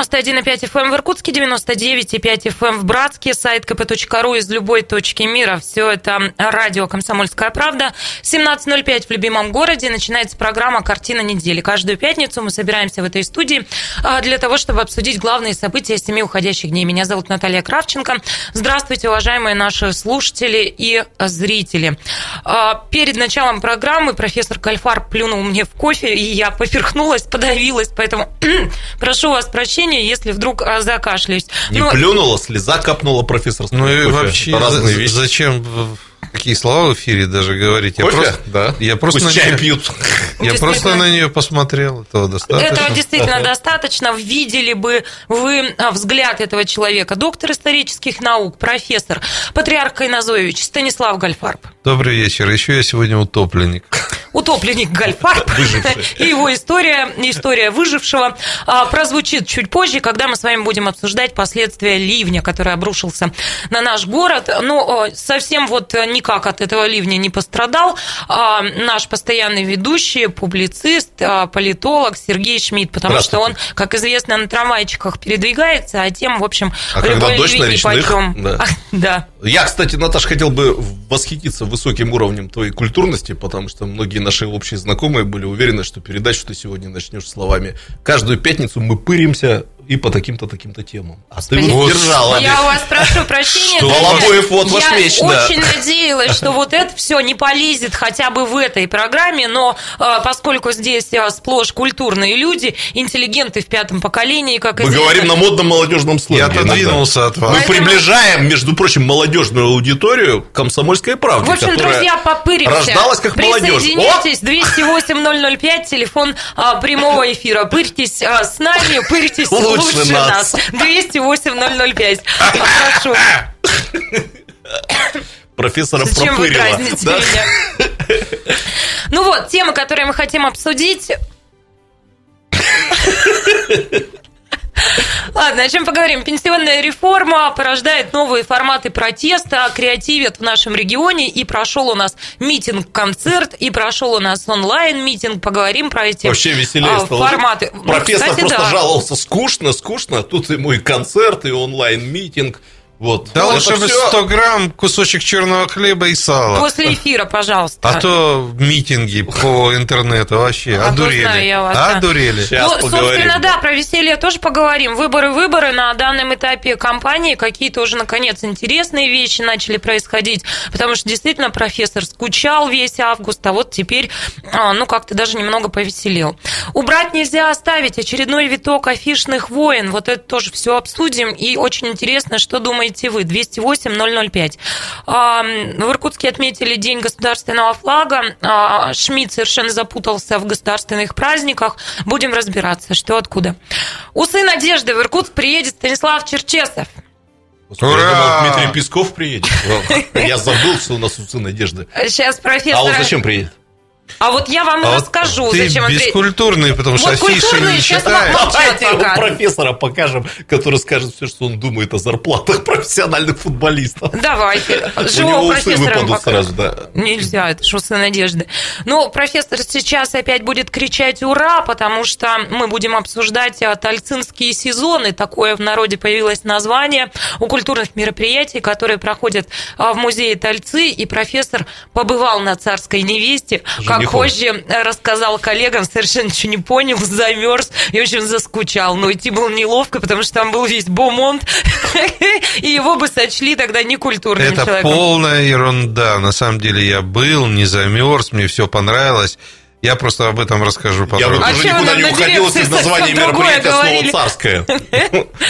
91,5 FM в Иркутске, 99,5 FM в Братске, сайт kp.ru из любой точки мира. Все это радио «Комсомольская правда». 17.05 в любимом городе начинается программа «Картина недели». Каждую пятницу мы собираемся в этой студии а, для того, чтобы обсудить главные события семи уходящих дней. Меня зовут Наталья Кравченко. Здравствуйте, уважаемые наши слушатели и зрители. А, перед началом программы профессор Кальфар плюнул мне в кофе, и я поперхнулась, подавилась, поэтому прошу вас прощения прощения, если вдруг а, закашляюсь. Не Но... плюнула, слеза капнула профессор. Ну и вообще, разные вещи. зачем какие слова в эфире даже говорить. Я Кофе? просто, да. Я просто Пусть на чай нее, пьют. Я просто на нее посмотрел. Этого достаточно. Этого действительно достаточно. Видели бы вы а, взгляд этого человека. Доктор исторических наук, профессор, патриарх Кайназович, Станислав Гальфарб. Добрый вечер. Еще я сегодня утопленник. Утопленник Гальфарб. И его история, история выжившего а, прозвучит чуть позже, когда мы с вами будем обсуждать последствия ливня, который обрушился на наш город. Ну, совсем вот никак от этого ливня не пострадал. А, наш постоянный ведущий, публицист, а, политолог Сергей Шмидт, потому что он, как известно, на трамвайчиках передвигается, а тем, в общем, а любой когда дождь на речных, да. да. Я, кстати, Наташа, хотел бы восхититься высоким уровнем твоей культурности, потому что многие наши общие знакомые были уверены, что передачу ты сегодня начнешь словами «Каждую пятницу мы пыримся и по таким-то, таким-то темам. А ты вот держала. Я у вас прошу прощения. Что Волобоев вот ваш меч, Я очень надеялась, что вот это все не полезет хотя бы в этой программе, но а, поскольку здесь а, сплошь культурные люди, интеллигенты в пятом поколении, как Мы говорим на модном молодежном слове. Я отодвинулся от вас. Мы приближаем, между прочим, молодежную аудиторию комсомольской правды, В общем, друзья, попыримся. Рождалась как молодежь. Присоединяйтесь, 208 005, телефон прямого эфира. Пырьтесь с нами, пырьтесь лучше нас. 208 005. Прошу. Профессора Зачем пропырила. Вы да? меня? Ну вот, темы, которые мы хотим обсудить. Ладно, о чем поговорим? Пенсионная реформа порождает новые форматы протеста, креативят в нашем регионе, и прошел у нас митинг-концерт, и прошел у нас онлайн-митинг, поговорим про эти Вообще веселее а, стало. форматы. Профессор ну, Кстати, просто да. жаловался, скучно, скучно, тут ему и концерт, и онлайн-митинг. Вот. Да лучше бы 100 грамм кусочек черного хлеба и сала. После эфира, пожалуйста. А то митинги по интернету вообще а одурели. Знаю я вас, одурели. Да. Ну, собственно, да, про веселье тоже поговорим. Выборы, выборы на данном этапе кампании. Какие-то уже, наконец, интересные вещи начали происходить. Потому что, действительно, профессор скучал весь август, а вот теперь, а, ну, как-то даже немного повеселел. Убрать нельзя оставить очередной виток афишных войн. Вот это тоже все обсудим. И очень интересно, что думаете думаете вы? 208-005. В Иркутске отметили День государственного флага. А, Шмидт совершенно запутался в государственных праздниках. Будем разбираться, что откуда. Усы надежды в Иркутск приедет Станислав Черчесов. Ура! Я думал, Дмитрий Песков приедет. Я забыл, что у нас усы надежды. Сейчас профессор... А он зачем приедет? А вот я вам а расскажу, ты зачем бескультурный, потому что вот афиши не читаешь. Давайте профессора покажем, который скажет все, что он думает о зарплатах профессиональных футболистов. Давайте. Живого профессора сразу, да. Нельзя, это шоссе надежды. Ну, профессор сейчас опять будет кричать «Ура!», потому что мы будем обсуждать а, тальцинские сезоны. Такое в народе появилось название у культурных мероприятий, которые проходят а, в музее Тальцы, и профессор побывал на царской невесте, как как позже рассказал коллегам, совершенно ничего не понял, замерз и очень заскучал. Но идти было неловко, потому что там был весь Бомонд, и его бы сочли тогда некультурным Это человеком. Это полная ерунда. На самом деле я был, не замерз, мне все понравилось. Я просто об этом расскажу подробно. Я вот уже никуда не уходил из названия мероприятия слово «царское».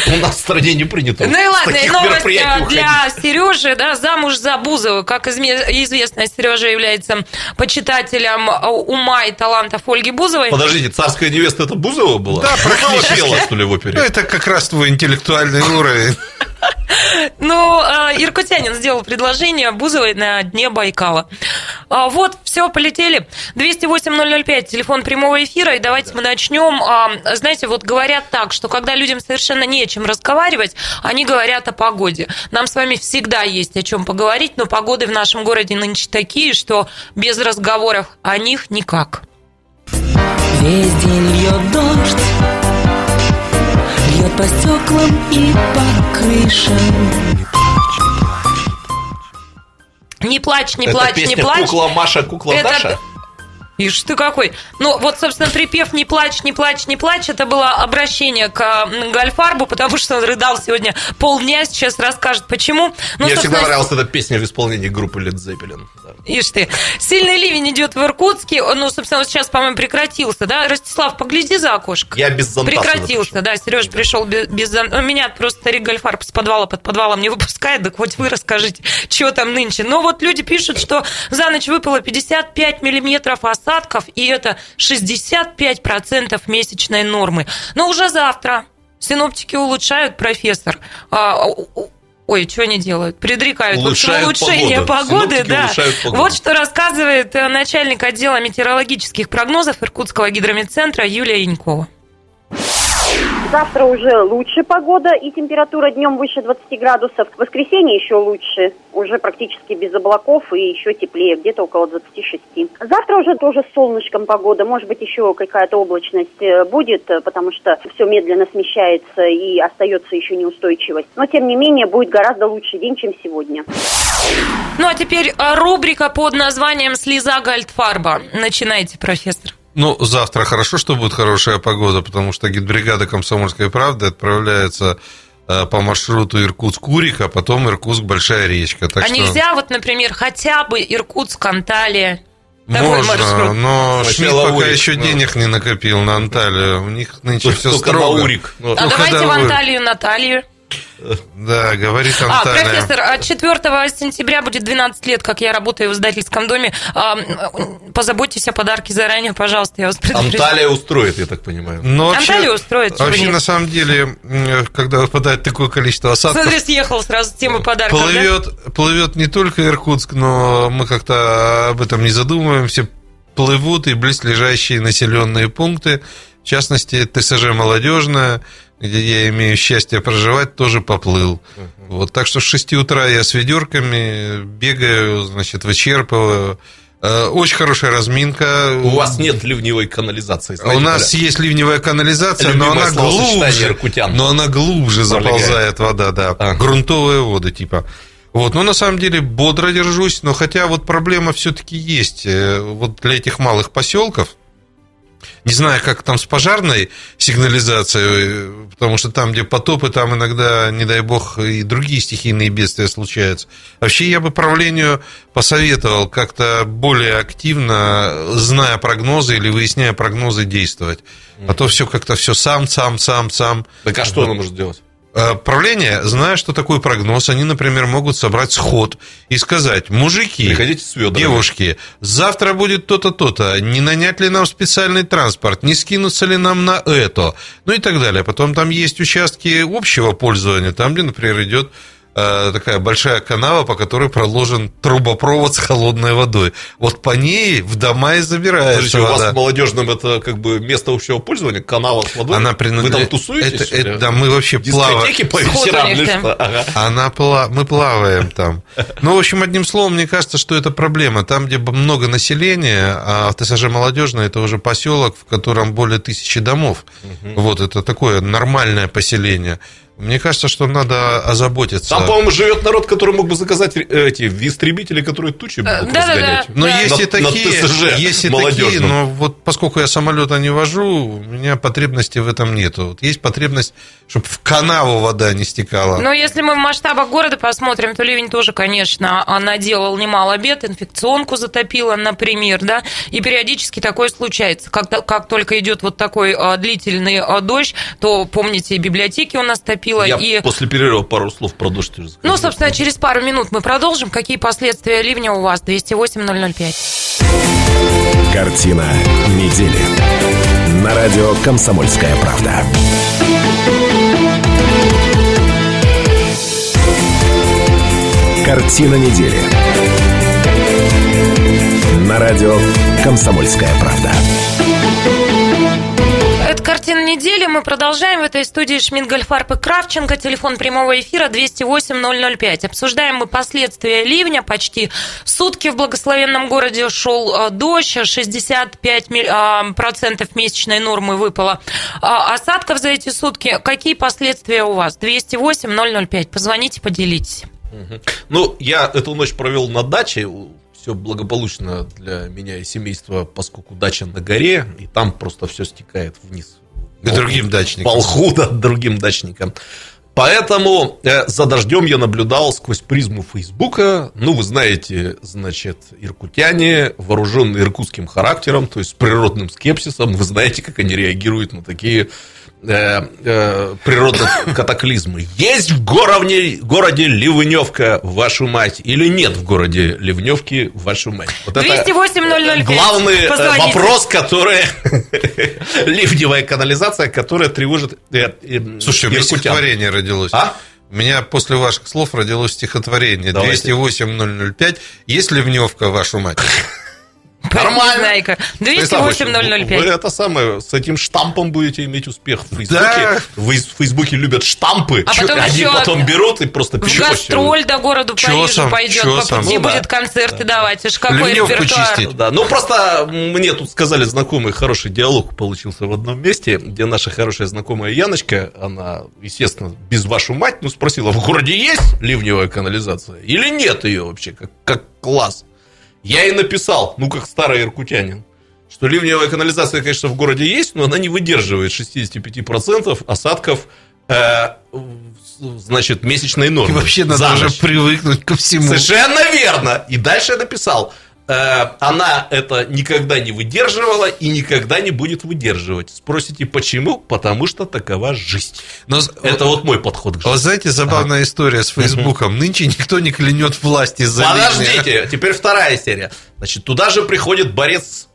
У нас в стране не принято Ну и ладно, новость для Сережи, да, замуж за Бузову. Как известно, Сережа является почитателем ума и талантов Ольги Бузовой. Подождите, царская невеста это Бузова была? Да, практически. что ли, в опере? Ну, это как раз твой интеллектуальный уровень. Ну, а, иркутянин сделал предложение Бузовой на дне Байкала. А, вот, все, полетели. 208-005, телефон прямого эфира. И давайте мы начнем. А, знаете, вот говорят так, что когда людям совершенно не о чем разговаривать, они говорят о погоде. Нам с вами всегда есть о чем поговорить, но погоды в нашем городе нынче такие, что без разговоров о них никак. Весь день льет дождь, по стеклам и по крышам. Не плачь, не Это плачь, песня не плачь. Кукла Маша, кукла Это- Даша. Ишь ты какой. Ну, вот, собственно, припев «Не плачь, не плачь, не плачь» это было обращение к Гальфарбу, потому что он рыдал сегодня полдня, сейчас расскажет, почему. Ну, Мне всегда нравилась эта песня в исполнении группы Led Zeppelin. Да. Ишь ты. Сильный ливень идет в Иркутске. Ну, собственно, сейчас, по-моему, прекратился, да? Ростислав, погляди за окошко. Я без зонта Прекратился, да. Сереж пришел без, без зон- ну, Меня просто старик Гольфарб с подвала под подвалом не выпускает. Так хоть вы расскажите, что там нынче. Но вот люди пишут, что за ночь выпало 55 миллиметров осадков, и это 65% месячной нормы. Но уже завтра синоптики улучшают, профессор. А, Ой, что они делают? Предрекают. Улучшают улучшение погоды, Синоптики да. погоду. Вот что рассказывает э, начальник отдела метеорологических прогнозов Иркутского гидромедцентра Юлия Янькова. Завтра уже лучше погода и температура днем выше 20 градусов. В воскресенье еще лучше, уже практически без облаков и еще теплее, где-то около 26. Завтра уже тоже с солнышком погода, может быть еще какая-то облачность э, будет, э, потому что все медленно смещается и остается еще неустойчивость. Но тем не менее будет гораздо лучше день, чем сегодня. Ну а теперь э, рубрика под названием «Слеза Гальдфарба». Начинайте, профессор. Ну, завтра хорошо, что будет хорошая погода, потому что гидбригада «Комсомольской правды» отправляется э, по маршруту Иркутск-Курик, а потом Иркутск-Большая речка. Так а что нельзя вот, например, хотя бы Иркутск, Анталия? Такой можно, но Шмидт пока Урик, еще ну. денег не накопил на Анталию. У них нынче все строго. Урик. Ну, А Ну, давайте в. Анталию, Наталью. Да, говорит А, Анталия. профессор, а 4 сентября будет 12 лет, как я работаю в издательском доме. А, Позаботьтесь о подарке заранее, пожалуйста, я вас предупреждаю. Анталия устроит, я так понимаю. Но Анталию устроит, чего Вообще, нет. на самом деле, когда выпадает такое количество осадков, Смотри, съехал сразу с темы подарков, да? плывет, плывет не только Иркутск, но мы как-то об этом не задумываемся. Плывут и близлежащие населенные пункты, в частности, ТСЖ «Молодежная», где я имею счастье проживать, тоже поплыл. Вот, так что с 6 утра я с ведерками бегаю, значит, вычерпываю. Э, Очень хорошая разминка. У вас нет ливневой канализации. У знаете, нас Коля? есть ливневая канализация, но она глубже, но она глубже Пролегает. заползает вода, да, Ага. грунтовые воды типа. Вот, но на самом деле бодро держусь, но хотя вот проблема все-таки есть. Э, Вот для этих малых поселков, не знаю, как там с пожарной сигнализацией, потому что там, где потопы, там иногда, не дай бог, и другие стихийные бедствия случаются. Вообще, я бы правлению посоветовал как-то более активно, зная прогнозы или выясняя прогнозы, действовать. А то все как-то все сам, сам, сам, сам. Так а что она может делать? Э, Правление, зная, что такое прогноз, они, например, могут собрать сход и сказать, мужики, Приходите с ведрами. девушки, завтра будет то-то, то-то, не нанять ли нам специальный транспорт, не скинуться ли нам на это, ну и так далее. Потом там есть участки общего пользования, там, где, например, идет такая большая канава, по которой проложен трубопровод с холодной водой. Вот по ней в дома и забирается Подождите, у вас вода. в молодежном это как бы место общего пользования, канава с водой? Она Вы принадлежит... там тусуетесь? Это- это- да, мы вообще плаваем. Дискотеки по вечерам? Ага. Она пла... Мы плаваем там. Ну, в общем, одним словом, мне кажется, что это проблема. Там, где много населения, а в ТСЖ молодежная это уже поселок, в котором более тысячи домов. Вот это такое нормальное поселение. Мне кажется, что надо озаботиться. Там, по-моему, живет народ, который мог бы заказать э, эти истребители, которые тучи будут да-да-да. разгонять. Но Да. есть и На- на такие, ТСЖ есть и такие, но вот поскольку я самолета не вожу, у меня потребности в этом нету. Вот есть потребность, чтобы в канаву вода не стекала. Но если мы в масштабах города посмотрим, то ливень тоже, конечно, наделал немало бед, инфекционку затопило, например, да, и периодически такое случается. Как, как только идет вот такой а, длительный а, дождь, то, помните, библиотеки у нас топило, Я и... после перерыва пару слов про дождь. Ну, собственно, через пару минут мы продолжим. Какие последствия ливня у вас? 208-005. Картина недели. На радио «Комсомольская правда». Картина недели. На радио «Комсомольская правда». Картина недели. Мы продолжаем в этой студии Шмидт, Гольфарб и Кравченко. Телефон прямого эфира 208-005. Обсуждаем мы последствия ливня. Почти сутки в благословенном городе шел э, дождь. 65% процентов месячной нормы выпало А осадков за эти сутки. Какие последствия у вас? 208-005. Позвоните, поделитесь. Ну, я эту ночь провел на даче. Все благополучно для меня и семейства, поскольку дача на горе, и там просто все стекает вниз. К другим дачникам. Полху, да, другим дачникам. Поэтому э, за дождем я наблюдал сквозь призму Фейсбука. Ну, вы знаете, значит, иркутяне, вооруженные иркутским характером, то есть с природным скепсисом, вы знаете, как они реагируют на такие э, э, природные катаклизмы. Есть в городе, городе Ливневка, вашу мать, или нет в городе Ливневки, вашу мать? Вот это 208-005. главный э, Позвоните. вопрос, который... Ливневая канализация, которая тревожит э, э, Слушай, у меня стихотворение родилось. А? У меня после ваших слов родилось стихотворение. Давайте. 208-005. Есть ливневка, вашу мать? Нормально. Знайка. Станислав Ильич, Вы 208-005. это самое, с этим штампом будете иметь успех в Фейсбуке. Да. В Фейсбуке любят штампы. А потом Они еще потом берут и просто В пишут. гастроль до городу Чё Парижа пойдет, по пути Ну да. будет концерты давать. Уж какой Ливневку репертуар. чистить. Да, ну просто мне тут сказали знакомый, хороший диалог получился в одном месте, где наша хорошая знакомая Яночка, она, естественно, без вашу мать, ну спросила, в городе есть ливневая канализация или нет ее вообще, как, как класс? Я ей написал, ну как старый иркутянин, что ливневая канализация, конечно, в городе есть, но она не выдерживает 65% осадков э, значит, месячной И нормы. вообще надо уже привыкнуть ко всему. Совершенно верно. И дальше я написал. Э, Она это никогда не выдерживала и никогда не будет выдерживать. Спросите, почему? Потому что такова жизнь. Но Это вот мой подход к Вот жизни. знаете, забавная история с Фейсбуком. Нынче никто не клянет власть из-за ливня. Подождите, теперь вторая серия. Значит, туда же приходит борец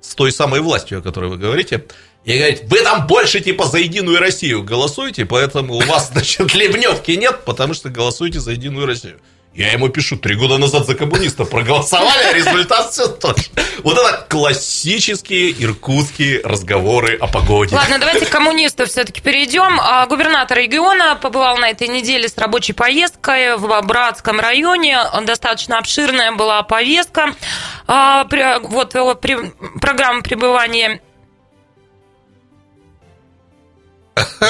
с той самой властью, о которой вы говорите, и говорит, вы там больше типа за Единую Россию голосуете, поэтому у вас, значит, ливневки нет, потому что голосуете за Единую Россию. Я ему пишу, три года назад за коммунистов проголосовали, а результат все тот же. Вот это классические иркутские разговоры о погоде. Ладно, давайте к коммунисту все-таки перейдем. А, Губернатор региона побывал на этой неделе с рабочей поездкой в Братском районе. Достаточно обширная была повестка. А, Вот программа пребывания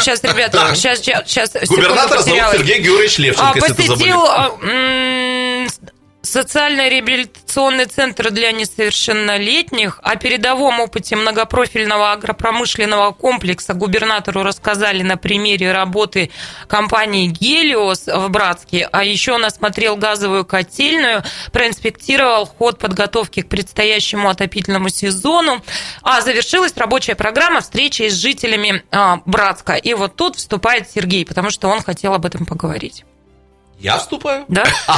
Сейчас, ребята, сейчас, сейчас, сейчас. Губернатор зовут Сергей Георгиевич Левченко, А, если это забыли. Социально-реабилитационный центр для несовершеннолетних. О передовом опыте многопрофильного агропромышленного комплекса губернатору рассказали на примере работы компании «Гелиос» в Братске. А еще он осмотрел газовую котельную, проинспектировал ход подготовки к предстоящему отопительному сезону. А завершилась рабочая программа встречи с жителями а, Братска. И вот тут вступает Сергей, потому что он хотел об этом поговорить. Я вступаю? Да? А,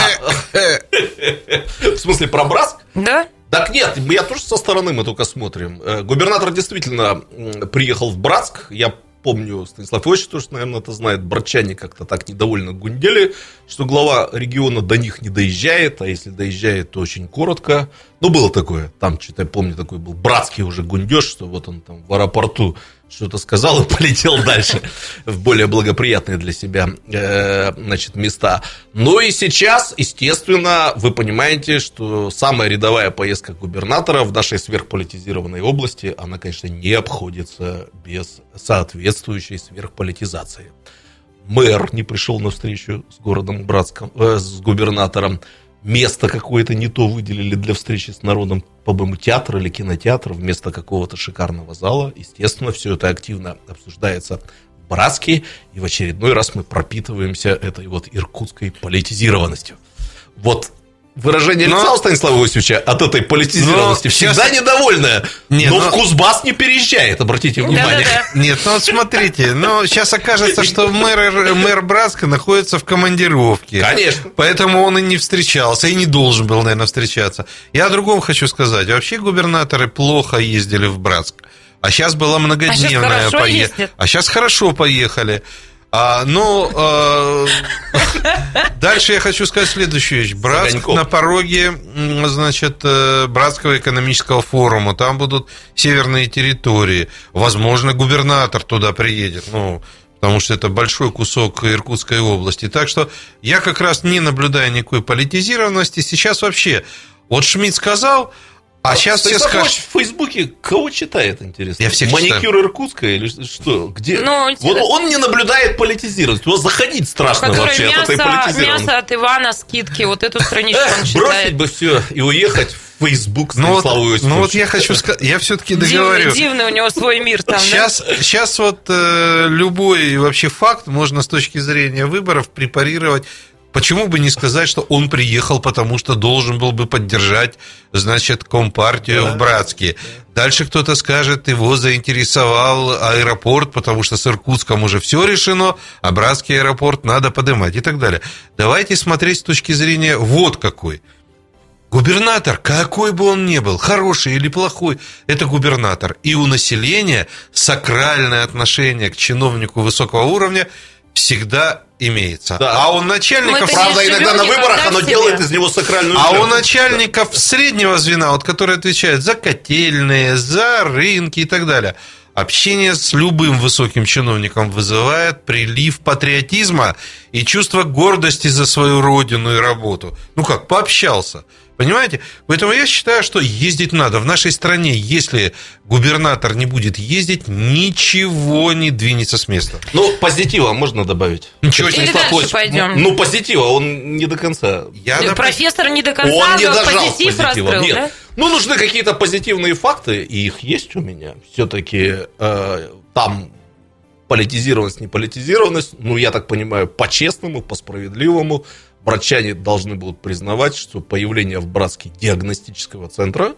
в смысле, про Браск? Да? Так нет, я тоже со стороны мы только смотрим. Э, Губернатор действительно приехал в Братск. Я помню, Станислав Ильич тоже, наверное, это знает. Братчане как-то так недовольно гундели, что глава региона до них не доезжает, а если доезжает, то очень коротко. Ну, было такое. Там, что-то я помню, такой был братский уже гундеж, что вот он там в аэропорту что-то сказал и полетел дальше в более благоприятные для себя э, значит, места. Ну и сейчас, естественно, вы понимаете, что самая рядовая поездка губернатора в нашей сверхполитизированной области, она, конечно, не обходится без соответствующей сверхполитизации. Мэр не пришел на встречу с городом Братском, э, с губернатором. Место какое-то не то выделили для встречи с народом, по-моему, театр или кинотеатр вместо какого-то шикарного зала. Естественно, все это активно обсуждается в и в очередной раз мы пропитываемся этой вот иркутской политизированностью. Вот выражение Но- лица у Станислава Иосифовича от этой политизированности Но всегда сейчас- недовольная. Не, но но- в Кузбасс не переезжает, обратите внимание. Да-да-да. Нет, ну смотрите, ну сейчас окажется, что мэр, мэр Братска находится в командировке. Конечно. Поэтому он и не встречался, и не должен был, наверное, встречаться. Я о другом хочу сказать. Вообще губернаторы плохо ездили в Братск. А сейчас была многодневная хорошо поездка. А сейчас хорошо поехали. А, ну, э, дальше я хочу сказать следующую вещь. Братск на пороге, значит, э, Братского экономического форума. Там будут северные территории. Возможно, губернатор туда приедет. Ну, потому что это большой кусок Иркутской области. Так что я как раз не наблюдаю никакой политизированности. Сейчас вообще, вот Шмидт сказал, а сейчас все скажут... В Фейсбуке кого читает, интересно? Я всех Маникюр Иркутска или что? Где? Ну, вот он не наблюдает политизированность. Вот заходить страшно Который вообще от этой мясо, политизированности. мясо от Ивана, скидки, вот эту страничку он Бросить читает. бы все и уехать в Фейсбук Ну вот, ну вот я хочу сказать, я все-таки Дивный, договорю. дивный у него свой мир там, да? Сейчас, сейчас вот э, любой вообще факт можно с точки зрения выборов препарировать. Почему бы не сказать, что он приехал, потому что должен был бы поддержать, значит, компартию в Братске. Дальше кто-то скажет, его заинтересовал аэропорт, потому что с Иркутском уже все решено, а Братский аэропорт надо поднимать и так далее. Давайте смотреть с точки зрения вот какой. Губернатор, какой бы он ни был, хороший или плохой, это губернатор. И у населения сакральное отношение к чиновнику высокого уровня всегда имеется. Да. А у начальников... Правда, иногда на выборах оно делает из него сакральную А у жертву. начальников среднего звена, вот, которые отвечают за котельные, за рынки и так далее, общение с любым высоким чиновником вызывает прилив патриотизма и чувство гордости за свою родину и работу. Ну как, пообщался. Понимаете? Поэтому я считаю, что ездить надо. В нашей стране, если губернатор не будет ездить, ничего не двинется с места. Ну, позитива можно добавить? Ничего себе. Дальше пойдем? Ну, позитива, он не до конца. Я, например, Профессор не до конца Он не но дожал позитив позитива. раскрыл, Нет. да? Ну, нужны какие-то позитивные факты, и их есть у меня. Все-таки там политизированность, не политизированность, ну, я так понимаю, по-честному, по-справедливому, братчане должны будут признавать, что появление в Братске диагностического центра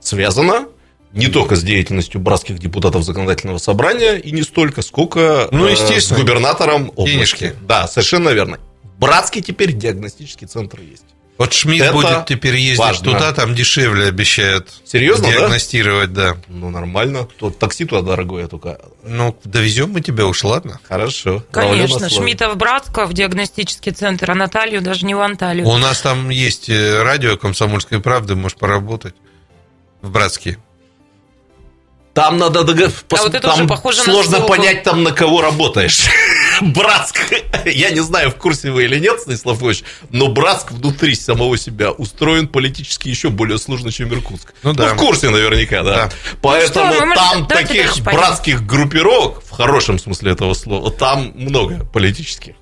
связано не только с деятельностью братских депутатов законодательного собрания, и не столько, сколько Ну, э, естественно. с губернатором области. Денежки. Да, совершенно верно. В Братске теперь диагностический центр есть. Вот Шмидт Это будет теперь ездить важно. туда, там дешевле обещают. Серьезно, да? Диагностировать, да. Ну, нормально. То такси туда дорогое только. Ну, довезем мы тебя уж, ладно? Хорошо. Конечно, Ловлю на слове. Шмидта в Братско, в диагностический центр, а Наталью даже не в Анталию. У нас там есть э, радио «Комсомольской правды», можешь поработать в Братске. Там надо догов... А вот это там уже похоже на сложно ссылку. понять там, на кого работаешь. Братск. Я не знаю, в курсе вы или нет, Станислав Ильич, но Братск внутри самого себя устроен политически еще более сложно, чем Иркутск. Ну да. в курсе наверняка, да. Да. Поэтому Ну что, мы, там таких дальше пойдем. братских группировок, в хорошем смысле этого слова, там много политических.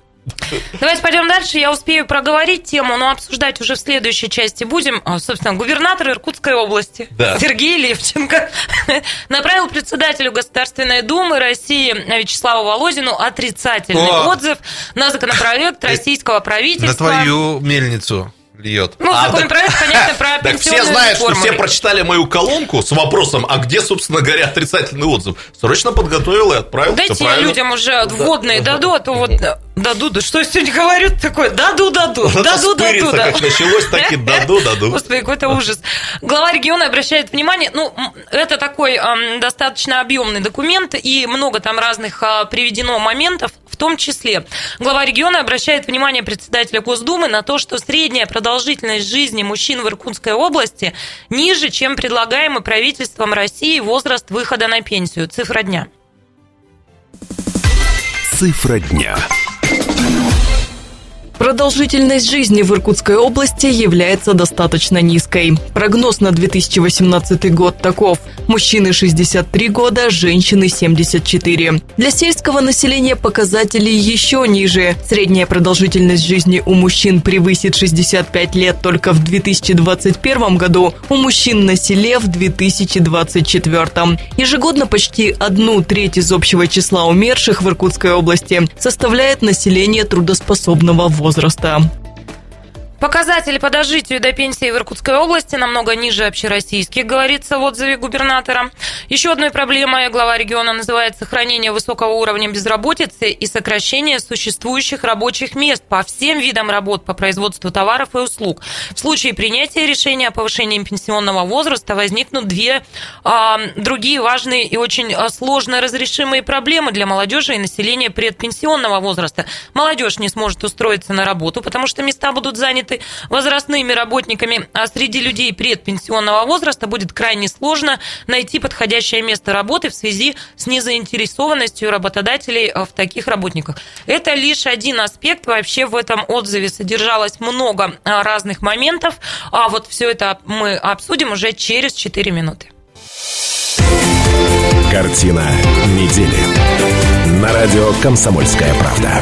Давайте пойдем дальше. Я успею проговорить тему, но обсуждать уже в следующей части будем. А, Собственно, губернатор Иркутской области Да. Сергей Левченко направил председателю Государственной Думы России Вячеславу Володину отрицательный О! отзыв на законопроект российского правительства. На твою мельницу льет. Ну, А, законопроект, понятно, про Так все знают, что все прочитали мою колонку с вопросом, а где, собственно говоря, отрицательный отзыв. Срочно подготовил и отправил. Дайте людям уже вводные даду, а то вот даду, да что я сегодня говорю такое? Даду, даду, даду, даду, да. как началось, так и даду, даду. Господи, какой-то ужас. Глава региона обращает внимание, ну, это такой ам, достаточно объемный документ, и много там разных а, приведено моментов, в том числе. Глава региона обращает внимание председателя Госдумы на то, что средняя продолжительность жизни мужчин в Иркутской области ниже, чем предлагаемый правительством России возраст выхода на пенсию. Цифра дня. Цифра дня. Thank you. Продолжительность жизни в Иркутской области является достаточно низкой. Прогноз на 2018 год таков. Мужчины 63 года, женщины 74. Для сельского населения показатели еще ниже. Средняя продолжительность жизни у мужчин превысит 65 лет только в 2021 году, у мужчин на селе в 2024. Ежегодно почти одну треть из общего числа умерших в Иркутской области составляет население трудоспособного возраста возраста. Показатели по дожитию до пенсии в Иркутской области намного ниже общероссийских, говорится в отзыве губернатора. Еще одной проблемой глава региона называет сохранение высокого уровня безработицы и сокращение существующих рабочих мест по всем видам работ по производству товаров и услуг. В случае принятия решения о повышении пенсионного возраста возникнут две а, другие важные и очень а, сложно разрешимые проблемы для молодежи и населения предпенсионного возраста. Молодежь не сможет устроиться на работу, потому что места будут заняты возрастными работниками, а среди людей предпенсионного возраста будет крайне сложно найти подходящее место работы в связи с незаинтересованностью работодателей в таких работниках. Это лишь один аспект. Вообще в этом отзыве содержалось много а, разных моментов. А вот все это мы обсудим уже через 4 минуты. Картина недели. На радио «Комсомольская правда».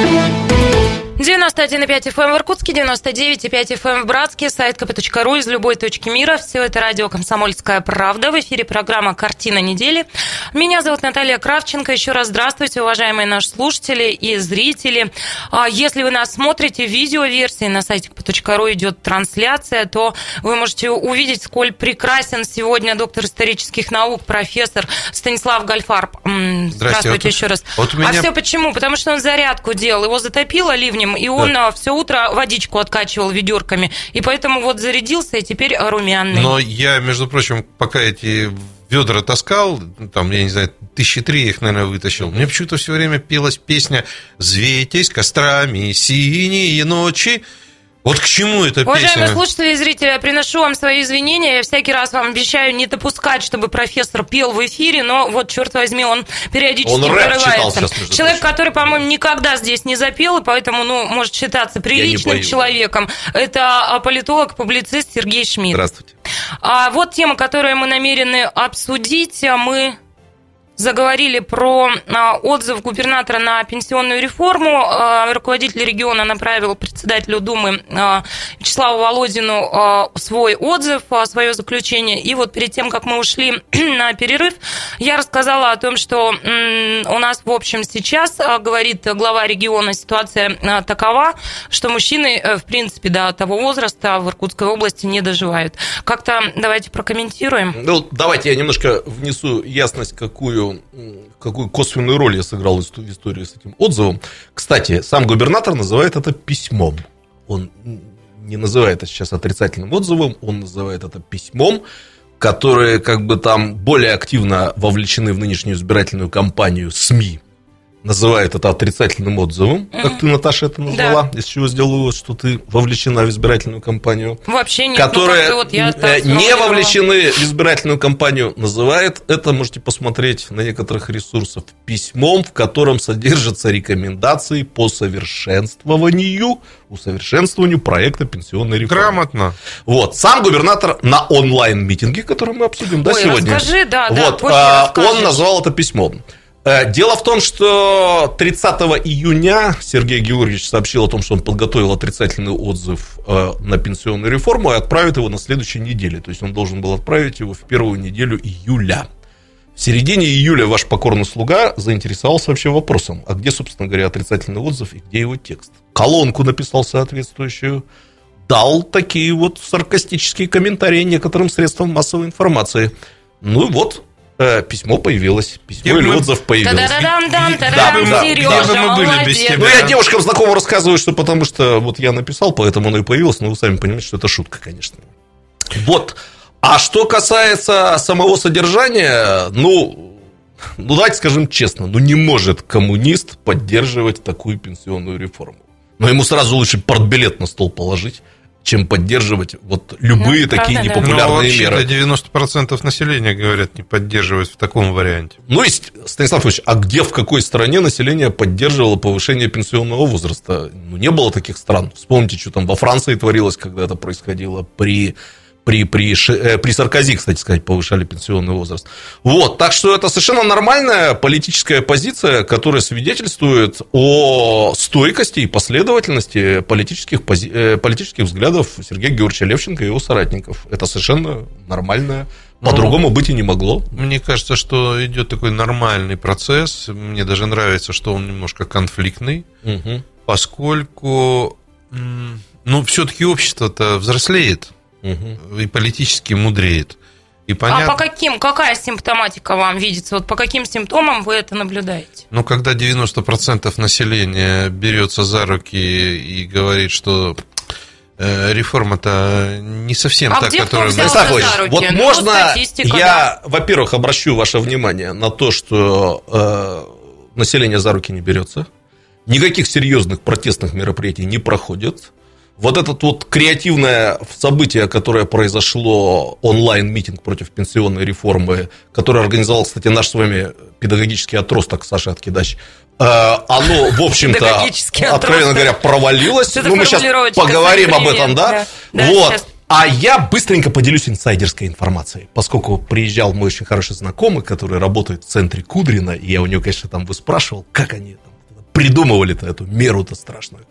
91,5 FM эм в Иркутске, 99,5 FM эм в Братске, сайт kp.ru из любой точки мира. Все это радио «Комсомольская правда». В эфире программа «Картина недели». Меня зовут Наталья Кравченко. Еще раз здравствуйте, уважаемые наши слушатели и зрители. А если вы нас смотрите в видеоверсии, на сайте kp.ru идет трансляция, то вы можете увидеть, сколь прекрасен сегодня доктор исторических наук, профессор Станислав Гальфарб. Здравствуйте, Здравствуйте еще раз. Вот меня... А все почему? Потому что он зарядку делал. Его затопило ливнем, и он да. все утро водичку откачивал ведерками. И поэтому вот зарядился, и теперь румяный. Но я, между прочим, пока эти ведра таскал, там, я не знаю, тысячи три их, наверное, вытащил. Мне почему-то все время пелась песня «Звейтесь кострами синие ночи». Вот к чему это песня? Уважаемые слушатели и зрители, я приношу вам свои извинения. Я всякий раз вам обещаю не допускать, чтобы профессор пел в эфире, но вот, черт возьми, он периодически он прорывается. Сейчас, Человек, который, по-моему, никогда здесь не запел, и поэтому, ну, может считаться приличным человеком. Это политолог, публицист Сергей Шмидт. Здравствуйте. А вот тема, которую мы намерены обсудить. Мы заговорили про а, отзыв губернатора на пенсионную реформу. А, руководитель региона направил председателю Думы а, Вячеславу Володину свой отзыв, свое заключение. И вот перед тем, как мы ушли на перерыв, я рассказала о том, что у нас, в общем, сейчас, говорит глава региона, ситуация такова, что мужчины, э, в принципе, до того возраста в Иркутской области не доживают. Как-то давайте прокомментируем. Ну, давайте я немножко внесу ясность, какую какую косвенную роль я сыграл в истории с этим отзывом. Кстати, сам губернатор называет это письмом. Он не называет это сейчас отрицательным отзывом, он называет это письмом, которые как бы там более активно вовлечены в нынешнюю избирательную кампанию СМИ, называет это отрицательным отзывом, как ты, Наташа, это назвала, да. из чего сделал вывод, что ты вовлечена в избирательную кампанию. Вообще нет. Которые ну, вот я э, не вовлечены в избирательную кампанию, называет это, можете посмотреть на некоторых ресурсах, письмом, в котором содержатся рекомендации по совершенствованию, усовершенствованию проекта пенсионной реформы. Грамотно. Вот. Сам губернатор на онлайн-митинге, который мы обсудим, да, Ой, сегодня. Расскажи, да, вот, да, он назвал это письмом. Э, дело в том, что 30 июня Сергей Георгиевич сообщил о том, что он подготовил отрицательный отзыв э, на пенсионную реформу и отправит его на следующей неделе. То есть он должен был отправить его в первую неделю июля. В середине июля ваш покорный слуга заинтересовался вообще вопросом, а где, собственно говоря, отрицательный отзыв и где его текст. Колонку написал соответствующую, дал такие вот саркастические комментарии некоторым средствам массовой информации. Ну и вот, письмо появилось, письмо или отзыв появилось. Да, да, мы были без тебя? Ну, я девушкам знакомым рассказываю, что потому что вот я написал, поэтому оно и появилось, но вы сами понимаете, что это шутка, конечно. Вот. А что касается самого содержания, ну, ну давайте скажем честно, ну не может коммунист поддерживать такую пенсионную реформу. Но ему сразу лучше портбилет на стол положить, чем поддерживать вот любые ну, такие правда, непопулярные да. меры. 90% населения, говорят, не поддерживают в таком варианте. Ну, есть, Станислав Ильич, а где, в какой стране население поддерживало повышение пенсионного возраста? Ну, не было таких стран. Вспомните, что там во Франции творилось, когда это происходило при При, при, э, при Саркози, кстати сказать, повышали пенсионный возраст. Вот, так что это совершенно нормальная политическая позиция, которая свидетельствует о стойкости и последовательности политических, пози- э, политических взглядов Сергея Георгиевича Левченко и его соратников. Это совершенно нормально. По-другому быть и не могло. Мне кажется, что идет такой нормальный процесс. Мне даже нравится, что он немножко конфликтный, Мгм. поскольку, ну, все-таки общество-то взрослеет Мгм. и политически мудреет. И А понятно, по каким, какая симптоматика вам видится? Вот по каким симптомам вы это наблюдаете? ну, когда 90% населения берется за руки и говорит, что э, реформа-то не совсем А та, где кто которая... взял? Станислав вот Ну, можно я, во-первых, обращу ваше внимание на то, что э, население за руки не берется, никаких серьезных протестных мероприятий не проходит. Вот это вот креативное событие, которое произошло, онлайн-митинг против пенсионной реформы, который организовал, кстати, наш с вами педагогический отросток Саша Откидач, э, оно, в общем-то, откровенно говоря, провалилось. Ну, мы сейчас поговорим об этом, да? да. Да, Вот. сейчас. А я быстренько поделюсь инсайдерской информацией, поскольку приезжал мой очень хороший знакомый, который работает в центре Кудрина, и я у него, конечно, там выспрашивал, как они там придумывали-то эту меру-то страшную.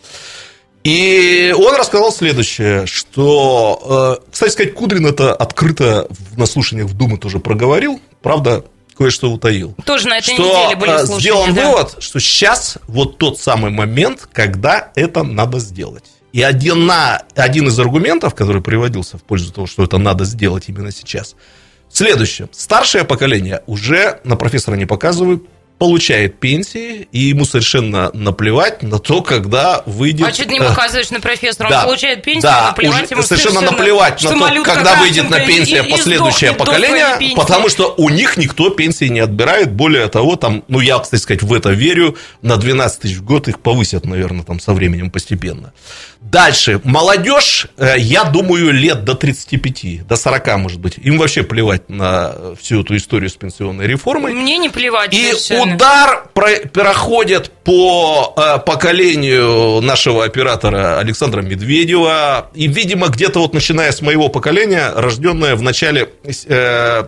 И он рассказал следующее, что, э, кстати сказать, Кудрин это открыто на слушаниях в Думы тоже проговорил, правда, кое-что утаил. Тоже на этой что неделе были э, слушания. сделан да. вывод, что сейчас вот тот самый момент, когда это надо сделать. И один, на, один из аргументов, который приводился в пользу того, что это надо сделать именно сейчас, следующее. Старшее поколение уже, на профессора не показываю, получает пенсии, и ему совершенно наплевать на то, когда выйдет... А что ты не показываешь на профессора? Он да, получает пенсию, да, наплевать уже ему совершенно наплевать на то, когда выйдет на пенсию последующее поколение, потому что у них никто пенсии не отбирает. Более того, там, ну, я, кстати сказать, в это верю, на 12 тысяч в год их повысят, наверное, там со временем постепенно. Дальше. Молодежь, э, я думаю, лет до 35, до 40, может быть. Им вообще плевать на всю эту историю с пенсионной реформой. Мне не плевать И совершенно. Удар про- проходит по э, поколению нашего оператора Александра Медведева. И, видимо, где-то вот начиная с моего поколения, рожденное в начале э,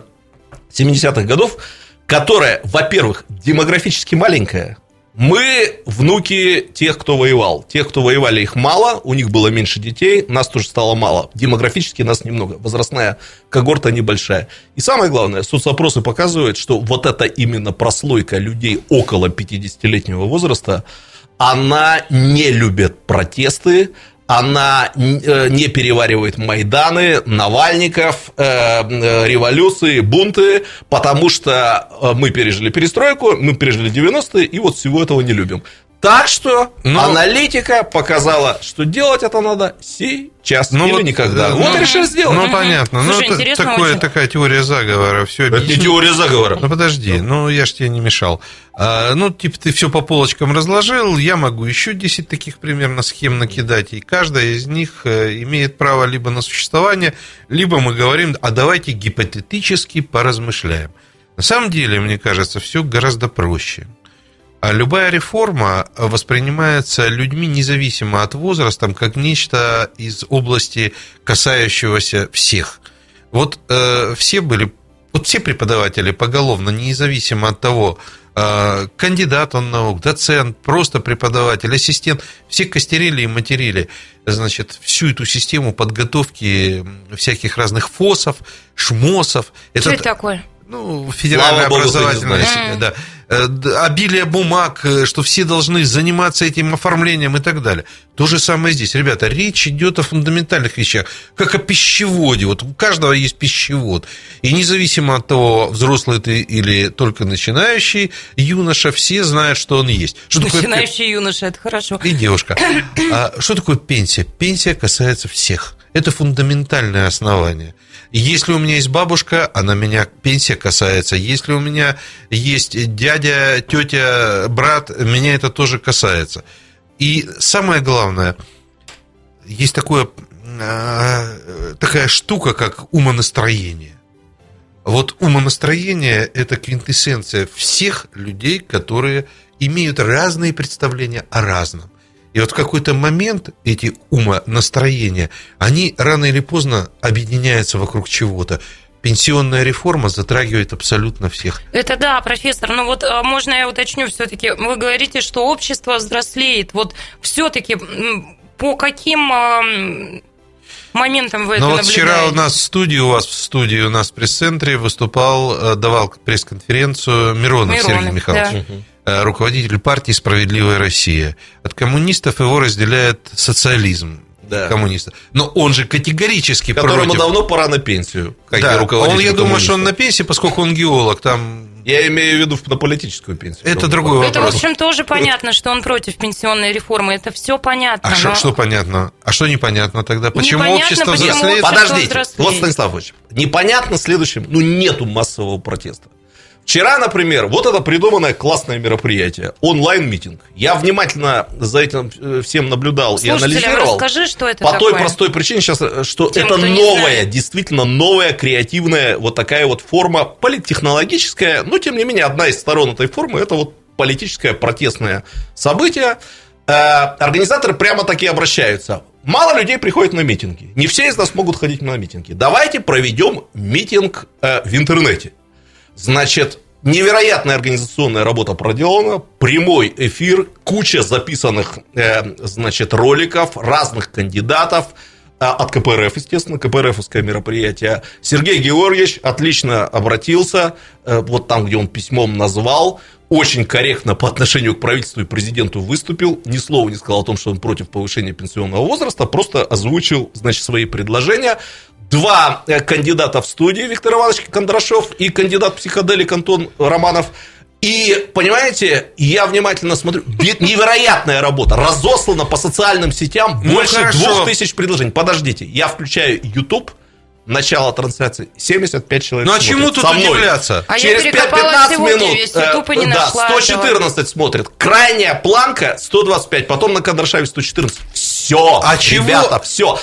70-х годов, которое, во-первых, демографически маленькое. Мы внуки тех, кто воевал. Тех, кто воевали, их мало, у них было меньше детей, нас тоже стало мало. Демографически нас немного, возрастная когорта небольшая. И самое главное, соцопросы показывают, что вот эта именно прослойка людей около 50-летнего возраста, она не любит протесты, она э, не переваривает Майданы, Навальников, э, э, революции, бунты, потому что э, мы пережили перестройку, мы пережили 90-е, и вот всего этого не любим. Так что Ну- аналитика показала, что делать это надо сейчас Ну или вот, никогда. э, вот ну, и решили сделать. Ну, понятно. Слушай, ну, интересно такое, очень. такая теория заговора. Все это не теория заговора. Ну подожди, ну я ж тебе не мешал. А, ну, типа, ты все по полочкам разложил, я могу еще 10 таких примерно схем накидать, и каждая из них э, имеет право либо на существование, либо мы говорим, а давайте гипотетически поразмышляем. На самом деле, мне кажется, все гораздо проще. А любая реформа воспринимается людьми независимо от возраста как нечто из области, касающегося всех. Вот э, все были, вот все преподаватели поголовно, независимо от того, э, кандидат он наук, доцент, просто преподаватель, ассистент, все костерили и материли, значит, всю эту систему подготовки всяких разных ФОСов, ШМОСов. Что это такое? Ну, образовательная, знаешь. да. Э, обилие бумаг, э, что все должны заниматься этим оформлением и так далее. То же самое здесь. Ребята, речь идет о фундаментальных вещах, как о пищеводе. Вот у каждого есть пищевод. И независимо от того, взрослый ты или только начинающий юноша, все знают, что он есть. Что такое Начинающий юноша, это хорошо. и девушка. А что такое пенсия? Пенсия касается всех. Это фундаментальное основание. Если у меня есть бабушка, она меня пенсия касается. Если у меня есть дядя, тетя, брат, меня это тоже касается. И самое главное, есть такое, а, такая штука, как умонастроение. Вот умонастроение – это квинтэссенция всех людей, которые имеют разные представления о разном. И вот в какой-то момент эти умонастроения, они рано или поздно объединяются вокруг чего-то. Пенсионная реформа затрагивает абсолютно всех. Это да, профессор. Но вот а, можно я уточню все-таки. Вы говорите, что общество взрослеет. Вот все-таки по каким а, моментам вы Но это вот наблюдаете? вчера у нас в студии, у вас в студии, у нас в пресс-центре выступал, э, давал пресс-конференцию Миронов, Миронов, Сергей Михайлович. да. Э, руководитель партии «Справедливая Россия». От коммунистов его разделяет социализм Да. коммуниста. Но он же категорически Которому против. давно пора на пенсию. Как Да, и руководителю он, я думаю, что он на пенсии, поскольку он геолог, там... Я имею в виду на политическую пенсию. Это другой Это, в вопрос. общем, тоже понятно, что он против пенсионной реформы. Это все понятно. А что, но- что понятно? А что непонятно тогда? Почему Непонятно, общество почему взрослеет? Подождите, взрослеет. вот Станислав Ильич, непонятно следующим, ну нету массового протеста. Вчера, например, вот это придуманное классное мероприятие, онлайн-митинг. Я внимательно за этим э, всем наблюдал и Слушателям анализировал. расскажи, что это По такое. той простой причине сейчас, э, что Тем, это новая, действительно новая, креативная вот такая вот форма, политтехнологическая, но тем не менее одна из сторон этой формы это вот политическое протестное событие. Э, Организаторы прямо таки обращаются. Мало людей приходит на митинги. Не все из нас могут ходить на митинги. Давайте проведем митинг в интернете. Значит, невероятная организационная работа проделана, прямой эфир, куча записанных, э, значит, роликов разных кандидатов, э, от КПРФ, естественно, КПРФовское мероприятие. Сергей Георгиевич отлично обратился, э, вот там, где он письмом назвал, очень корректно по отношению к правительству и президенту выступил, ни слова не сказал о том, что он против повышения пенсионного возраста, просто озвучил, значит, свои предложения. Два э, кандидата в студии, Виктор Иванович Кондрашов и кандидат психоделик Антон Романов. И, понимаете, я внимательно смотрю, невероятная работа, разослана по социальным сетям Ну, больше хорошо. двух тысяч предложений. Подождите, я включаю YouTube, начало трансляции, 75 человек Ну а чему тут со мной. удивляться? А Через перекопала 5-15 сегодня минут, весь э, не да, нашла 114 смотрит. Крайняя планка 125, потом на Кондрашаве 114. Все, А чего? ребята, все.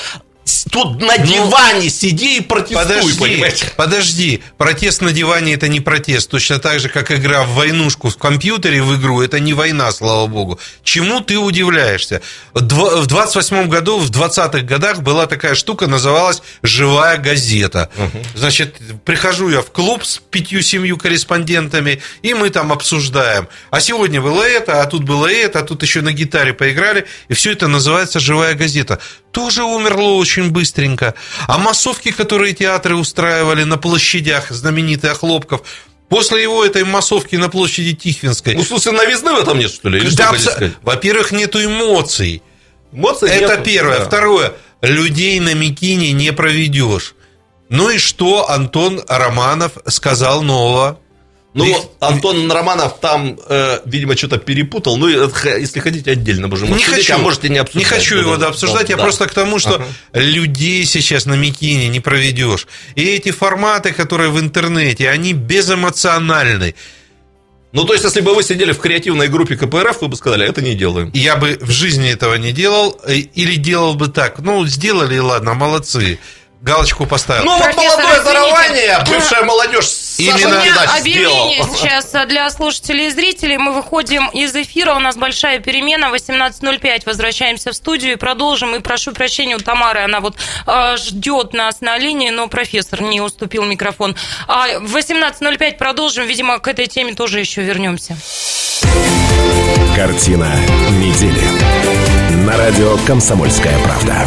Тут на диване сиди и протестуй, Подожди, понимаете? подожди. Протест на диване это не протест. Точно так же, как игра в войнушку в компьютере в игру, это не война, слава богу. Чему ты удивляешься? В 28 году, в 20-х годах была такая штука, называлась «Живая газета». Значит, прихожу я в клуб с пятью-семью корреспондентами, и мы там обсуждаем. А сегодня было это, а тут было это, а тут еще на гитаре поиграли, и все это называется «Живая газета». Тоже умерло очень быстренько. А массовки, которые театры устраивали на площадях, знаменитый Хлопков, после его этой массовки на площади Тихвинской, Ну, смысле, новизны в этом нет, что ли? Или да, сказать? во-первых, нету эмоций. Эмоций Это нету. первое. Да. Второе. Людей на Микине не проведешь. Ну и что Антон Романов сказал нового? Ну, Их- Антон Романов там, э, видимо, что-то перепутал. Ну, если хотите, отдельно можем Не обсудить, хочу, а можете не обсуждать. Не хочу его да, обсуждать, я Да. просто к тому, что Ага. людей сейчас на Микине не проведешь. И эти форматы, которые в интернете, они безэмоциональны. Ну, то есть, если бы вы сидели в креативной группе КПРФ, вы бы сказали, это не делаем. Я бы в жизни этого не делал, э, или делал бы так. Ну, сделали, ладно, молодцы. Галочку поставил. Ну, вот молодое дарование, бывшая молодежь Именно- У Саша меня объявление сделал. сейчас для слушателей и зрителей. Мы выходим из эфира, у нас большая перемена. 18.05 возвращаемся в студию и продолжим. И прошу прощения у Тамары, она вот а, ждет нас на линии, но профессор не уступил микрофон. А в 18.05 продолжим. Видимо, к этой теме тоже еще вернемся. Картина недели. На радио «Комсомольская правда».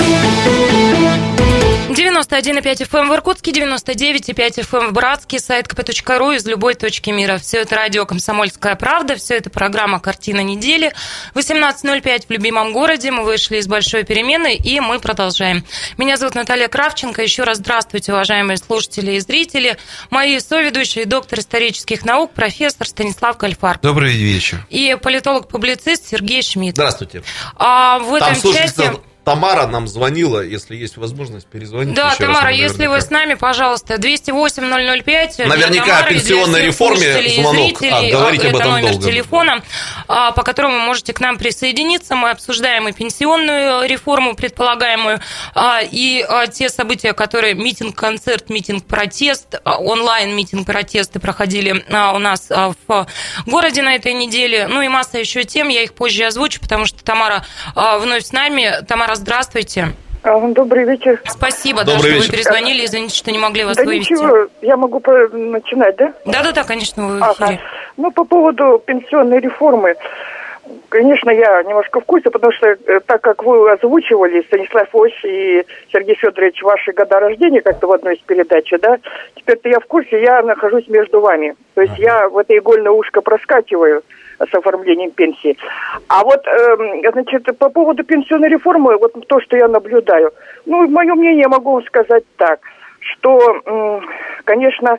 91,5 FM в Иркутске, 99,5 FM в Братске, сайт kp.ru из любой точки мира. Все это радио «Комсомольская правда», все это программа «Картина недели». 18.05 в любимом городе, мы вышли из большой перемены, и мы продолжаем. Меня зовут Наталья Кравченко. Еще раз здравствуйте, уважаемые слушатели и зрители. Мои соведущие, доктор исторических наук, профессор Станислав Кальфар. Добрый вечер. И политолог-публицист Сергей Шмидт. Здравствуйте. А в Там этом чате... Тамара нам звонила, если есть возможность, перезвонить. Да, раз Тамара, нам если вы с нами, пожалуйста, 208-005. для Наверняка о Тамары, для пенсионной реформе звонок. зрителей. А, говорить об Это этом номер долго. телефона, а, по которому вы можете к нам присоединиться. Мы обсуждаем и пенсионную реформу предполагаемую, а, и а, те события, которые митинг-концерт, митинг-протест, онлайн-митинг-протесты проходили у нас в городе на этой неделе. Ну и масса еще тем, я их позже озвучу, потому что Тамара вновь с нами. Тамара, здравствуйте. А, Добрый вечер. Спасибо, да, Добрый что вечер. вы перезвонили. Извините, что не могли вас да вывести. ничего, я могу по- начинать, да? Да-да-да, конечно, вы в Ага. эфире. Ну, по поводу пенсионной реформы, конечно, я немножко в курсе, потому что э, так как вы озвучивали, Станислав Ось и Сергей Федорович, ваши года рождения как-то в одной из передач, да, теперь-то я в курсе, я нахожусь между вами. То есть я в это игольное ушко проскакиваю с оформлением пенсии. А вот, эм, значит, по поводу пенсионной реформы, вот то, что я наблюдаю, ну, мое мнение могу сказать так, что, конечно,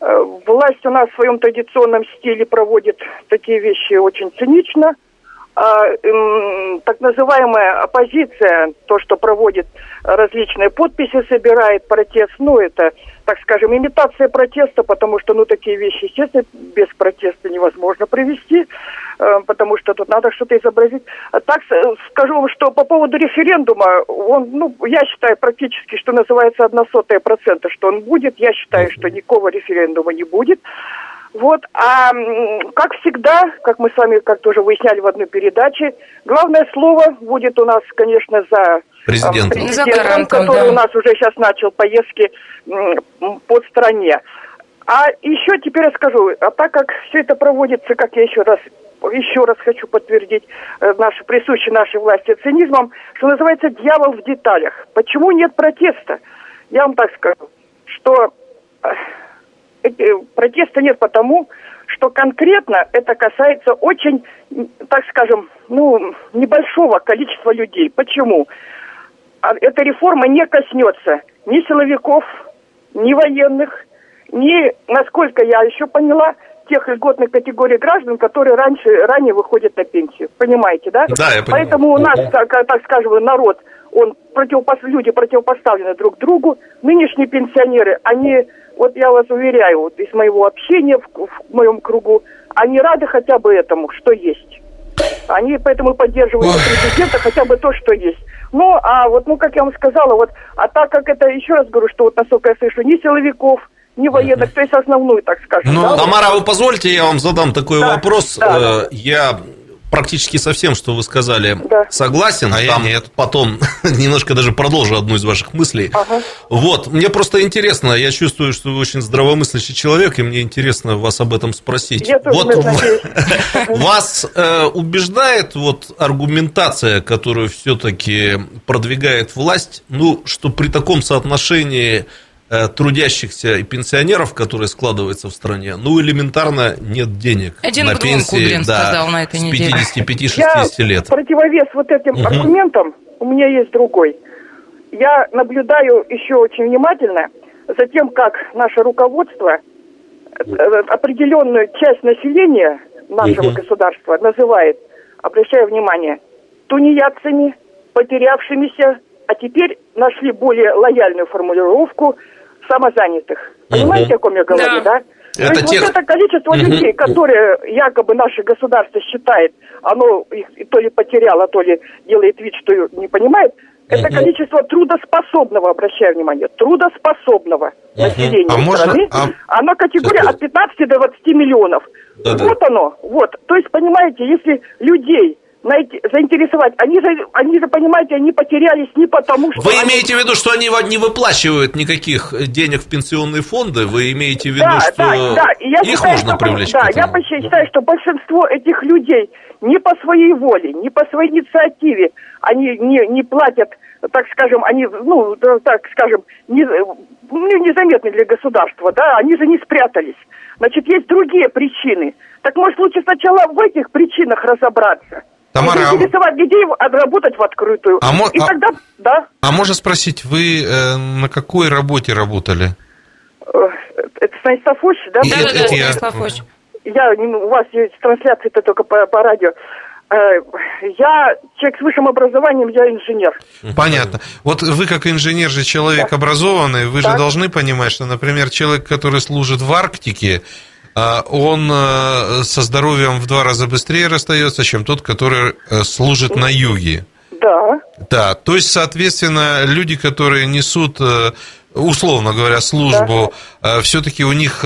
э, власть у нас в своем традиционном стиле проводит такие вещи очень цинично, а, м, так называемая оппозиция, то, что проводит различные подписи, собирает протест, ну, это, так скажем, имитация протеста, потому что, ну, такие вещи, естественно, без протеста невозможно провести, э, потому что тут надо что-то изобразить. А так с- скажу вам, что по поводу референдума, он, ну, я считаю практически, что называется, одна сотая процента, что он будет. Я считаю, что никакого референдума не будет. Вот, а как всегда, как мы с вами как-то уже выясняли в одной передаче, главное слово будет у нас, конечно, за Президентом. э, За президентом, гарантом, который да. у нас уже сейчас начал поездки по стране. А еще теперь я скажу, а так как все это проводится, как я еще раз еще раз хочу подтвердить э, наше, присущий нашей власти цинизмом, что называется дьявол в деталях. Почему нет протеста? Я вам так скажу, что э, протеста нет потому, что конкретно это касается очень, так скажем, ну, небольшого количества людей. Почему? А эта реформа не коснется ни силовиков, ни военных, ни, насколько я еще поняла, тех льготных категорий граждан, которые раньше, ранее выходят на пенсию. Понимаете, да? Да, я понимаю. Поэтому у нас, так, так скажем, народ, он противопос... люди противопоставлены друг другу. Нынешние пенсионеры, они, вот я вас уверяю, вот из моего общения в, в моем кругу, они рады хотя бы этому, что есть. Они поэтому поддерживают президента хотя бы то, что есть. Ну, а вот, ну, как я вам сказала, вот, а так как это, еще раз говорю, что вот, насколько я слышу, ни силовиков, ни военных, то есть основную, так скажем. Ну, да. Тамара, вы позвольте, я вам задам такой Да, вопрос. да. Э, Я практически со всем, что вы сказали, Да. согласен. А я Там нет. потом немножко даже продолжу одну из ваших мыслей. Ага. Вот, мне просто интересно, я чувствую, что вы очень здравомыслящий человек, и мне интересно вас об этом спросить. Я тоже вот вас э, убеждает вот аргументация, которую все-таки продвигает власть, ну, что при таком соотношении трудящихся и пенсионеров, которые складывается в стране, ну, элементарно нет денег Один на пенсии Кудрин да, сказал на этой с неделе. 55-60 Я лет. противовес вот этим Мгм. аргументам у меня есть другой. Я наблюдаю еще очень внимательно за тем, как наше руководство э, определенную часть населения нашего Мгм. государства называет, обращаю внимание, тунеядцами, потерявшимися, а теперь нашли более лояльную формулировку самозанятых. Понимаете, о ком я говорю, Да. да? Это То есть тех- вот это количество Мгм. людей, которые якобы наше государство считает, оно их то ли потеряло, то ли делает вид, что не понимает, это Мгм. количество трудоспособного, обращаю внимание, трудоспособного населения А можно- страны, а- оно категория от 15 до 20 миллионов. Да-да. Вот оно, вот. То есть, понимаете, если людей найти, заинтересовать, они же, они же, понимаете, они потерялись не потому, что... Вы они- имеете в виду, что они не выплачивают никаких денег в пенсионные фонды? Вы имеете в виду, Да, что да, да. И я их считаю, можно что, привлечь Да, я считаю, что большинство этих людей не по своей воле, не по своей инициативе, они не, не платят, так скажем, они, ну, так скажем, не, ну, незаметны для государства, да, они же не спрятались. Значит, есть другие причины. Так может лучше сначала в этих причинах разобраться. Тамара, а- Заинтересовать людей, отработать в открытую. А мо- И а- тогда, да, А можно спросить, вы э, на какой работе работали? э, это Станислав Ильич, да? Да, это- да, да, это я- Станислав Ильич. я у вас есть трансляция это только по, по радио. Э, Я человек с высшим образованием, я инженер. Понятно. Вот вы как инженер же человек образованный, вы же Так. должны понимать, что, например, человек, который служит в Арктике, он э, со здоровьем в два раза быстрее расстается, чем тот, который э, служит на юге. Да. Да, то есть, соответственно, люди, которые несут, э, условно говоря, службу, все-таки у них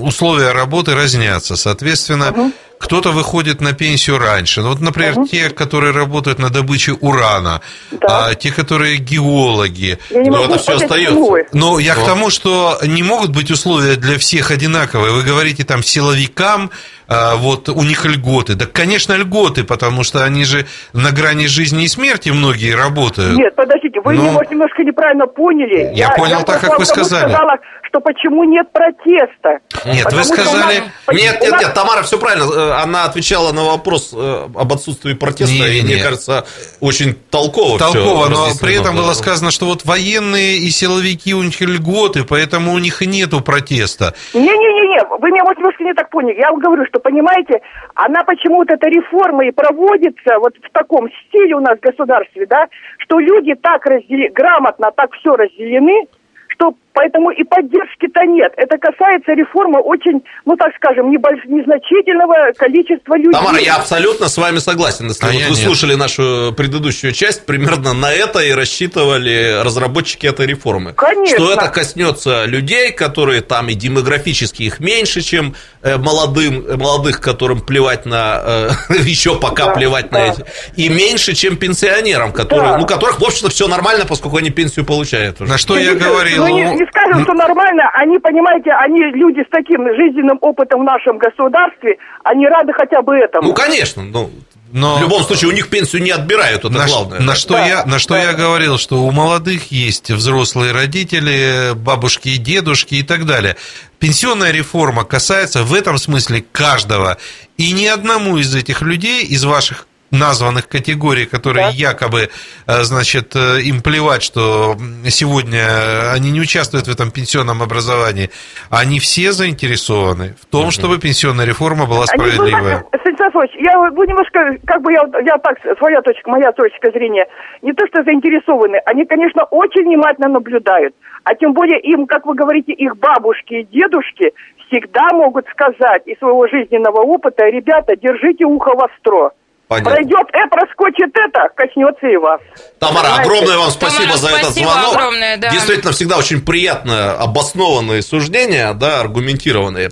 условия работы разнятся. Соответственно, кто-то выходит на пенсию раньше. Ну, вот, например, те, которые работают на добыче урана, Да. а, те, которые геологи. Я не Но могу это всё понять, остаётся. почему вы. Но я к тому, что не могут быть условия для всех одинаковые. Вы говорите там силовикам, вот у них льготы. Да, конечно, льготы, потому что они же на грани жизни и смерти многие работают. Нет, подождите, вы меня, может, немножко неправильно поняли. я понял так, как вы сказали. сказала, что почему нет протеста. Нет, Потому вы у нас- сказали- Нет, нет, нет, Тамара все правильно. Э, Она отвечала на вопрос э, об отсутствии протеста, Не, и, не. мне кажется, очень толково. Толково, но при этом было. было сказано, что вот военные и силовики, у них льготы, поэтому у них и нету протеста. Не-не-не, вы меня, может, немножко не так поняли. Я вам говорю, что, понимаете, она почему-то, эта реформа и проводится вот в таком стиле у нас в государстве, да, что люди так раздели... грамотно так все разделены, что поэтому и поддержки-то нет. Это касается реформы очень, ну, так скажем, небольш... незначительного количества людей. Тамара, я абсолютно с вами согласен. Если А вот я вы нет. слушали нашу предыдущую часть, примерно на это и рассчитывали разработчики этой реформы. Конечно. Что это коснется людей, которые там и демографически их меньше, чем э, молодым, э, молодых, которым плевать на э, еще пока Да, плевать да. на эти, и меньше, чем пенсионерам, которые, Да. ну, которых, в общем-то, все нормально, поскольку они пенсию получают уже. На что я говорил? Ну, не, не скажем, что нормально. Они, понимаете, они люди с таким жизненным опытом в нашем государстве, они рады хотя бы этому. Ну, конечно, ну, Но в любом случае у них пенсию не отбирают, это на, главное. на что, Да, я, на что да. я говорил, что у молодых есть взрослые родители, бабушки и дедушки и так далее. Пенсионная реформа касается в этом смысле каждого. И ни одному из этих людей, из ваших названных категорий, которые Да. якобы, э, значит, э, им плевать, что сегодня они не участвуют в этом пенсионном образовании, они все заинтересованы в том, чтобы пенсионная реформа была ну, справедливая. Станислав я вот немножко, как бы я, я так, своя точка, моя точка зрения, не то что заинтересованы, они, конечно, очень внимательно наблюдают, а тем более им, как вы говорите, их бабушки и дедушки всегда могут сказать из своего жизненного опыта, ребята, держите ухо востро. Понятно. Пройдет это, проскочит это, коснется и вас. Тамара, Понимаете? огромное вам спасибо Тамара, за этот спасибо звонок. огромное, да. Действительно, всегда очень приятно обоснованные суждения, да, аргументированные.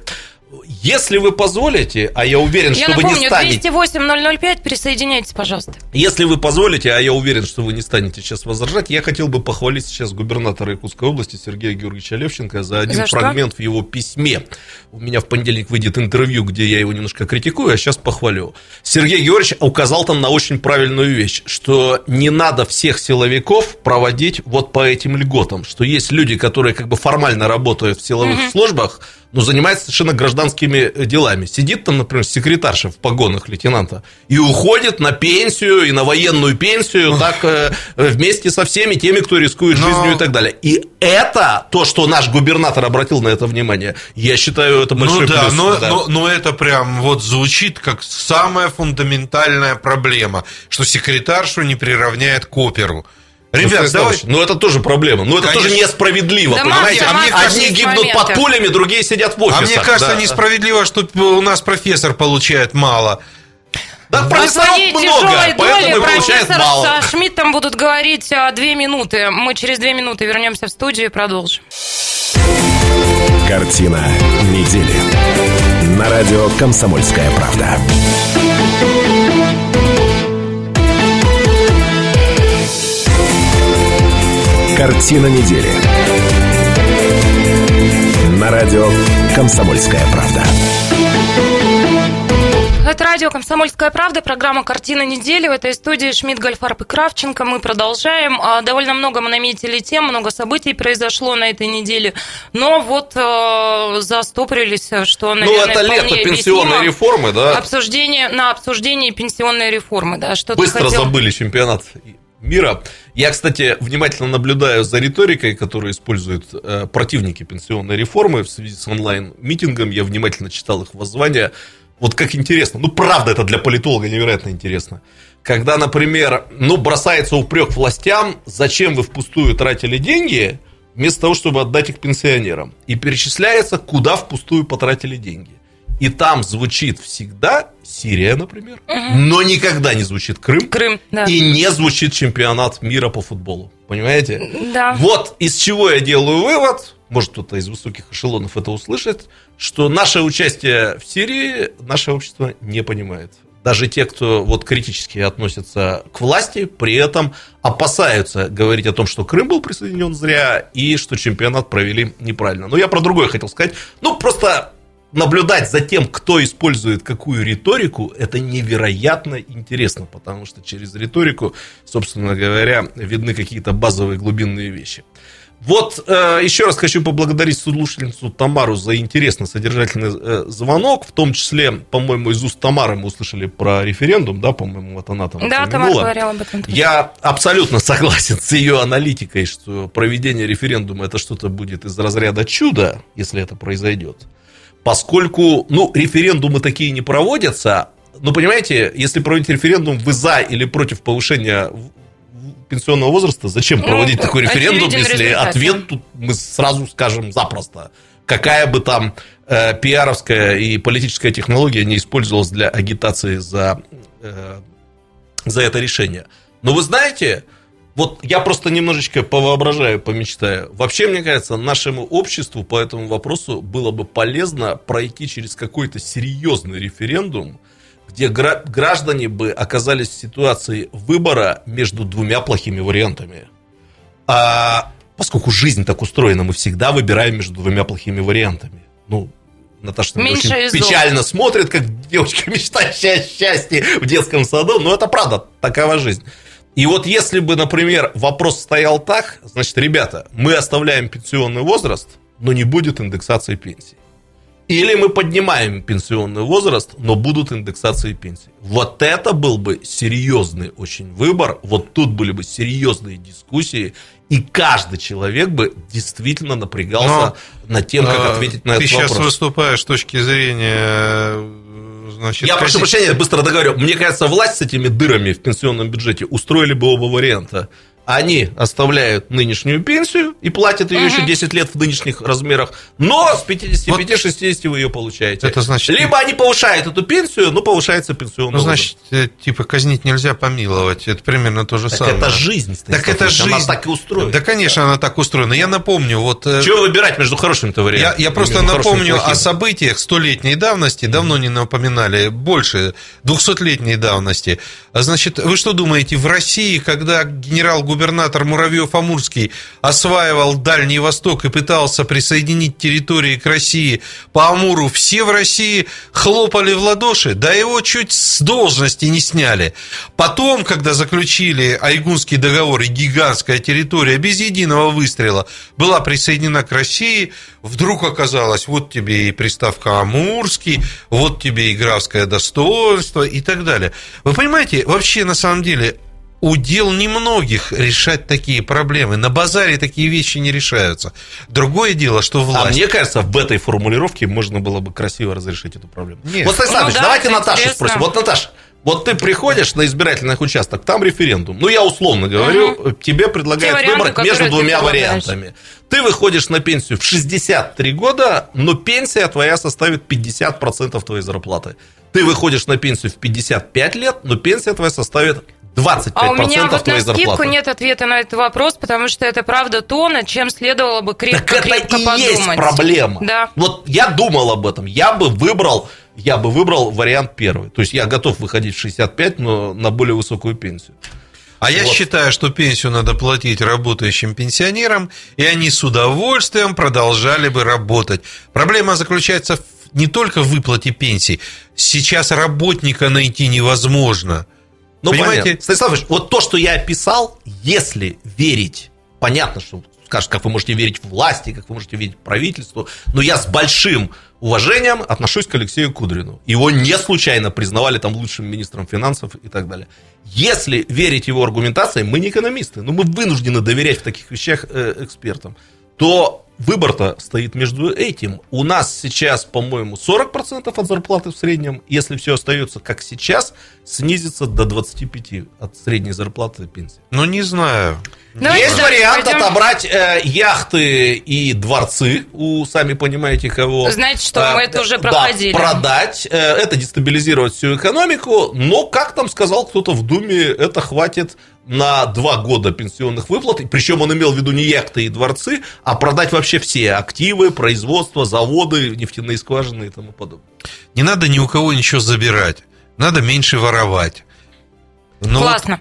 Если вы позволите, а я уверен, Я что вы не напомню, станете... 208-005, присоединяйтесь, пожалуйста. Если вы позволите, а я уверен, что вы не станете сейчас возражать, я хотел бы похвалить сейчас губернатора Якутской области Сергея Георгиевича Левченко за один За что? фрагмент в его письме. У меня в понедельник выйдет интервью, где я его немножко критикую, а сейчас похвалю. Сергей Георгиевич указал там на очень правильную вещь, что не надо всех силовиков проводить вот по этим льготам, что есть люди, которые как бы формально работают в силовых службах, но занимается совершенно гражданскими делами. Сидит там, например, секретарша в погонах лейтенанта и уходит на пенсию и на военную пенсию так э, вместе со всеми теми, кто рискует Но- жизнью и так далее. И это то, что наш губернатор обратил на это внимание, я считаю, это большой Ну да, плюс. но, да. но- но это прям вот звучит как самая фундаментальная проблема, что секретаршу не приравняет к оперу. Ну, Ребят, Станислав давай... Ну это тоже проблема. Ну это Конечно. тоже несправедливо, Да, понимаете? масса- масса Одни есть гибнут под моментов. пулями, другие сидят в А офисах. мне кажется, да. несправедливо, что у нас профессор получает мало. Да, профессоров своей много, поэтому и получает мало. со Шмидтом будут говорить а, две минуты. Мы через две минуты вернемся в студию и продолжим. Картина недели. На радио «Комсомольская правда». Картина недели. На радио «Комсомольская правда». Это радио «Комсомольская правда», программа «Картина недели». В этой студии Шмидт, Гольфарб и Кравченко. Мы продолжаем. А, Довольно много мы наметили тем, много событий произошло на этой неделе. Но вот э, застопорились, что, Ну, наверное, это лето пенсионной реформы, да? Обсуждение, на обсуждении пенсионной реформы. Да, что Быстро хотел- забыли чемпионат мира. Я, кстати, внимательно наблюдаю за риторикой, которую используют э, противники пенсионной реформы в связи с онлайн-митингом. Я внимательно читал их воззвания. Вот как интересно. Ну, правда, это для политолога невероятно интересно. Когда, например, ну, бросается упрек властям, зачем вы впустую тратили деньги, вместо того, чтобы отдать их пенсионерам. И перечисляется, куда впустую потратили деньги. И там звучит всегда Сирия, например, но никогда не звучит Крым. Крым, да. И не звучит чемпионат мира по футболу. Понимаете? Да. Вот из чего я делаю вывод, может кто-то из высоких эшелонов это услышит, что наше участие в Сирии наше общество не понимает. Даже те, кто вот критически относятся к власти, при этом опасаются говорить о том, что Крым был присоединен зря и что чемпионат провели неправильно. Но я про другое хотел сказать. Ну, просто наблюдать за тем, кто использует какую риторику, это невероятно интересно, потому что через риторику, собственно говоря, видны какие-то базовые глубинные вещи. Вот э, еще раз хочу поблагодарить слушательницу Тамару за интересно содержательный э, звонок, в том числе, по-моему, из уст Тамары мы услышали про референдум, да, по-моему, вот она там Да. Тамара говорила об этом. тоже. Я абсолютно согласен с ее аналитикой, что проведение референдума это что-то будет из разряда чуда, если это произойдет. Поскольку, ну, референдумы такие не проводятся, ну, понимаете, если проводить референдум, вы за или против повышения пенсионного возраста, зачем Ну, проводить такой референдум, если результат, ответ тут мы сразу скажем запросто. Какая бы там э, пиаровская и политическая технология не использовалась для агитации за, э, за это решение. Но вы знаете, вот я просто немножечко повоображаю, помечтаю. Вообще, мне кажется, нашему обществу по этому вопросу было бы полезно пройти через какой-то серьезный референдум, где гра- граждане бы оказались в ситуации выбора между двумя плохими вариантами. А поскольку жизнь так устроена, мы всегда выбираем между двумя плохими вариантами. Ну, Наташа Меньше очень печально смотрит, как девочка мечтающая о счастье в детском саду. Но это правда, такова жизнь. И вот если бы, например, вопрос стоял так, значит, ребята, мы оставляем пенсионный возраст, но не будет индексации пенсий. Или мы поднимаем пенсионный возраст, но будут индексации пенсий. Вот это был бы серьезный очень выбор. Вот тут были бы серьезные дискуссии. И каждый человек бы действительно напрягался над тем, как А, ответить на Ты этот сейчас вопрос. выступаешь с точки зрения, э, значит, Я прошу прощения, быстро договорю. Мне кажется, власть с этими дырами в пенсионном бюджете устроили бы оба варианта. Они оставляют нынешнюю пенсию и платят ее еще 10 лет в нынешних размерах, но с 55-60 вы ее получаете. Это значит- Либо они повышают эту пенсию, но повышается пенсионный Ну, значит, э, типа, казнить нельзя помиловать. Это примерно то же возраст. самое. Так это жизнь, Так это Станислав жизнь. Она так и устроена. Да, конечно, она так устроена. Я напомню, вот... э, Чего выбирать между хорошими-то Я, вариантами? я просто хорошими и напомню о событиях столетней давности, давно не напоминали, больше, двухсотлетней давности. А Значит, вы что думаете, в России, когда генерал-губернатор Муравьев-Амурский осваивал Дальний Восток и пытался присоединить территории к России по Амуру, все в России хлопали в ладоши, да его чуть с должности не сняли. Потом, когда заключили Айгунский договор и гигантская территория без единого выстрела была присоединена к России, вдруг оказалось, вот тебе и приставка Амурский, вот тебе и графское достоинство и так далее. Вы понимаете, вообще на самом деле удел немногих решать такие проблемы. На базаре такие вещи не решаются. Другое дело, что А власть... мне кажется, в этой формулировке можно было бы красиво разрешить эту проблему. Нет. Вот, Станислав Ну да, давайте Наташу интересно. спросим. Вот, Наташ, вот ты приходишь на избирательный участок, там референдум. Ну, я условно говорю, тебе предлагают Те варианты, выбрать между ты двумя предлагаешь. вариантами. Ты выходишь на пенсию в 63 года, но пенсия твоя составит 50% твоей зарплаты. Ты выходишь на пенсию в 55 лет, но пенсия твоя составит 25% А у меня вот твоей на скидку зарплаты. нет ответа на этот вопрос, потому что это правда то, над чем следовало бы Так крепко, это крепко и подумать. есть проблема. Да. Вот я думал об этом. Я бы выбрал, я бы выбрал вариант первый. То есть я готов выходить в 65, но на более высокую пенсию. А я Вот. считаю, что пенсию надо платить работающим пенсионерам, и они с удовольствием продолжали бы работать. Проблема заключается в- не только в выплате пенсий. Сейчас работника найти невозможно. Ну, Понимаете? понятно. Станислав Ильич, вот то, что я описал, если верить, понятно, что скажешь, как вы можете верить власти, как вы можете верить правительству, но я с большим уважением отношусь к Алексею Кудрину. Его не случайно признавали там лучшим министром финансов и так далее. Если верить его аргументации, мы не экономисты, но мы вынуждены доверять в таких вещах э, экспертам, то выбор-то стоит между этим. У нас сейчас, по-моему, 40% от зарплаты в среднем. Если все остается как сейчас, снизится до 25% от средней зарплаты пенсии. Ну, не знаю. Давайте Есть дальше вариант пойдем. отобрать э, яхты и дворцы у, сами понимаете, кого. Знаете что, мы это уже да, проходили. продать, э, это дестабилизировать всю экономику, но, как там сказал кто-то в Думе, это хватит на два года пенсионных выплат, причем он имел в виду не яхты и дворцы, а продать вообще все активы, производства, заводы, нефтяные скважины и тому подобное. Не надо ни у кого ничего забирать. Надо меньше воровать. Ну, вот Классно.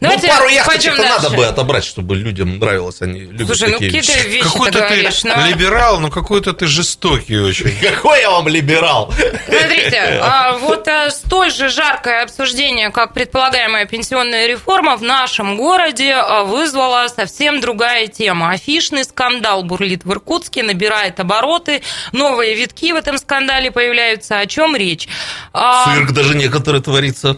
Давайте ну, пару яхточек-то надо бы отобрать, чтобы людям нравилось, они любят Слушай, ну такие какие-то вещи. Какой-то ты говоришь. ну. либерал, но какой-то ты жестокий очень. Какой я вам либерал? Смотрите, а, вот а, столь же жаркое обсуждение, как предполагаемая пенсионная реформа в нашем городе а, вызвала совсем другая тема. Афишный скандал бурлит в Иркутске, набирает обороты, новые витки в этом скандале появляются. О чем речь? А, Цирк даже некоторые творится.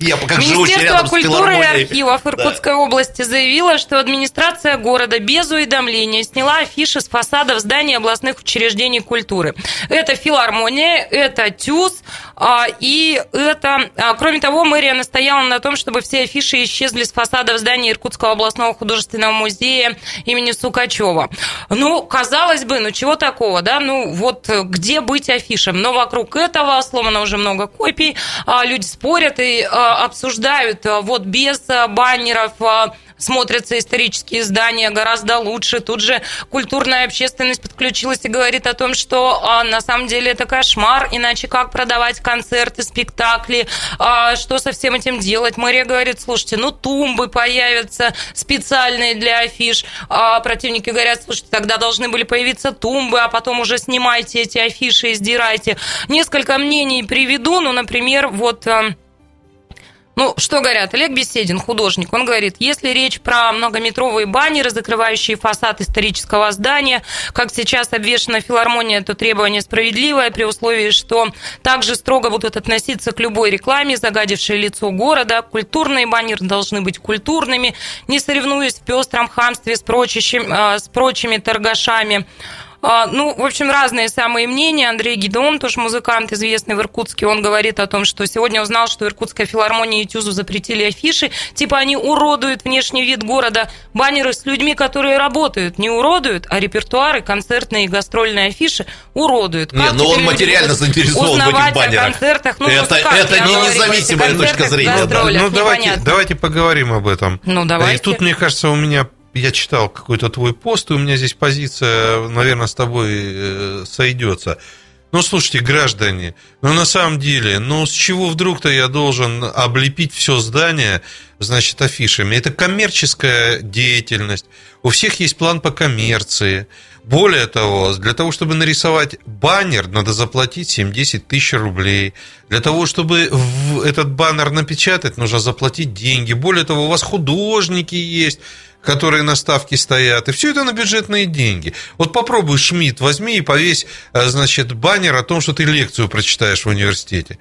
Я пока Министерство культуры и архивов Иркутской области заявило, что администрация города без уведомления сняла афиши с фасадов зданий областных учреждений культуры. Это филармония, это ТЮЗ, а, и это... а, Кроме того, мэрия настояла на том, чтобы все афиши исчезли с фасадов здания Иркутского областного художественного музея имени Сукачева. Ну, казалось бы, ну чего такого, да? Ну, вот э, где быть афишем? Но вокруг этого сломано уже много копий, а, люди спорят и обсуждают, а, вот без а, баннеров смотрятся исторические здания гораздо лучше. Тут же культурная общественность подключилась и говорит о том, что а, на самом деле это кошмар, иначе как продавать концерты, спектакли, а, что со всем этим делать. Мэрия говорит, слушайте, ну тумбы появятся специальные для афиш. А противники говорят, слушайте, тогда должны были появиться тумбы, а потом уже снимайте эти афиши и сдирайте. Несколько мнений приведу, ну, например, вот... а, ну, что говорят? Олег Беседин, художник, он говорит, если речь про многометровые баннеры, закрывающие фасад исторического здания, как сейчас обвешена филармония, то требование справедливое при условии, что также строго будут относиться к любой рекламе, загадившей лицо города. Культурные баннеры должны быть культурными, не соревнуясь в пестром хамстве с, прочищем- а, с прочими торгашами. А, Ну, в общем, разные самые мнения. Андрей Гидеон, тоже музыкант, известный в Иркутске, он говорит о том, что сегодня узнал, что Иркутская филармония и Тюзу запретили афиши. Типа они уродуют внешний вид города. Баннеры с людьми, которые работают, не уродуют, а репертуары, концертные и гастрольные афиши уродуют. Не, Как но он материально заинтересован в этих узнавать о баннерах. концертах? Ну, Это- как это не независимая точка зрения, да. Ну, давайте, давайте поговорим об этом. Ну, давайте. И тут, мне кажется, у меня я читал какой-то твой пост, и у меня здесь позиция, наверное, с тобой э, сойдется. Ну, слушайте, граждане, ну, на самом деле, ну, с чего вдруг-то я должен облепить все здание, значит, афишами? Это коммерческая деятельность. У всех есть план по коммерции. Более того, для того, чтобы нарисовать баннер, надо заплатить 7-10 тысяч рублей. Для того, чтобы этот баннер напечатать, нужно заплатить деньги. Более того, у вас художники есть, которые на ставке стоят. И все это на бюджетные деньги. Вот попробуй, Шмидт, возьми и повесь, э, значит, баннер о том, что ты лекцию прочитаешь в университете.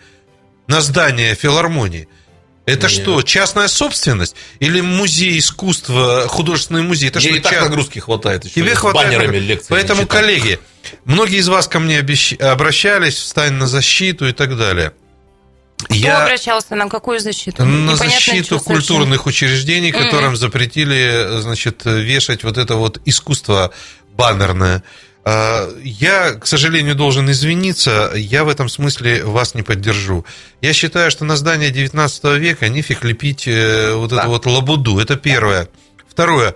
На здание филармонии. Это Нет. что, частная собственность? Или музей искусства, художественный музей? Это Мне что, и так нагрузки хватает. еще Тебе хватает. баннерами лекции Поэтому, коллеги, многие из вас ко мне обещ- обращались, встань на защиту и так далее. Кто обращался на какую защиту? на Непонятно, защиту культурных учреждений, которым запретили, значит, вешать вот это вот искусство баннерное. А, Я, к сожалению, должен извиниться, я в этом смысле вас не поддержу. Я считаю, что на здание 19 века нефиг лепить э, вот Да. эту вот лабуду. Это первое. Второе.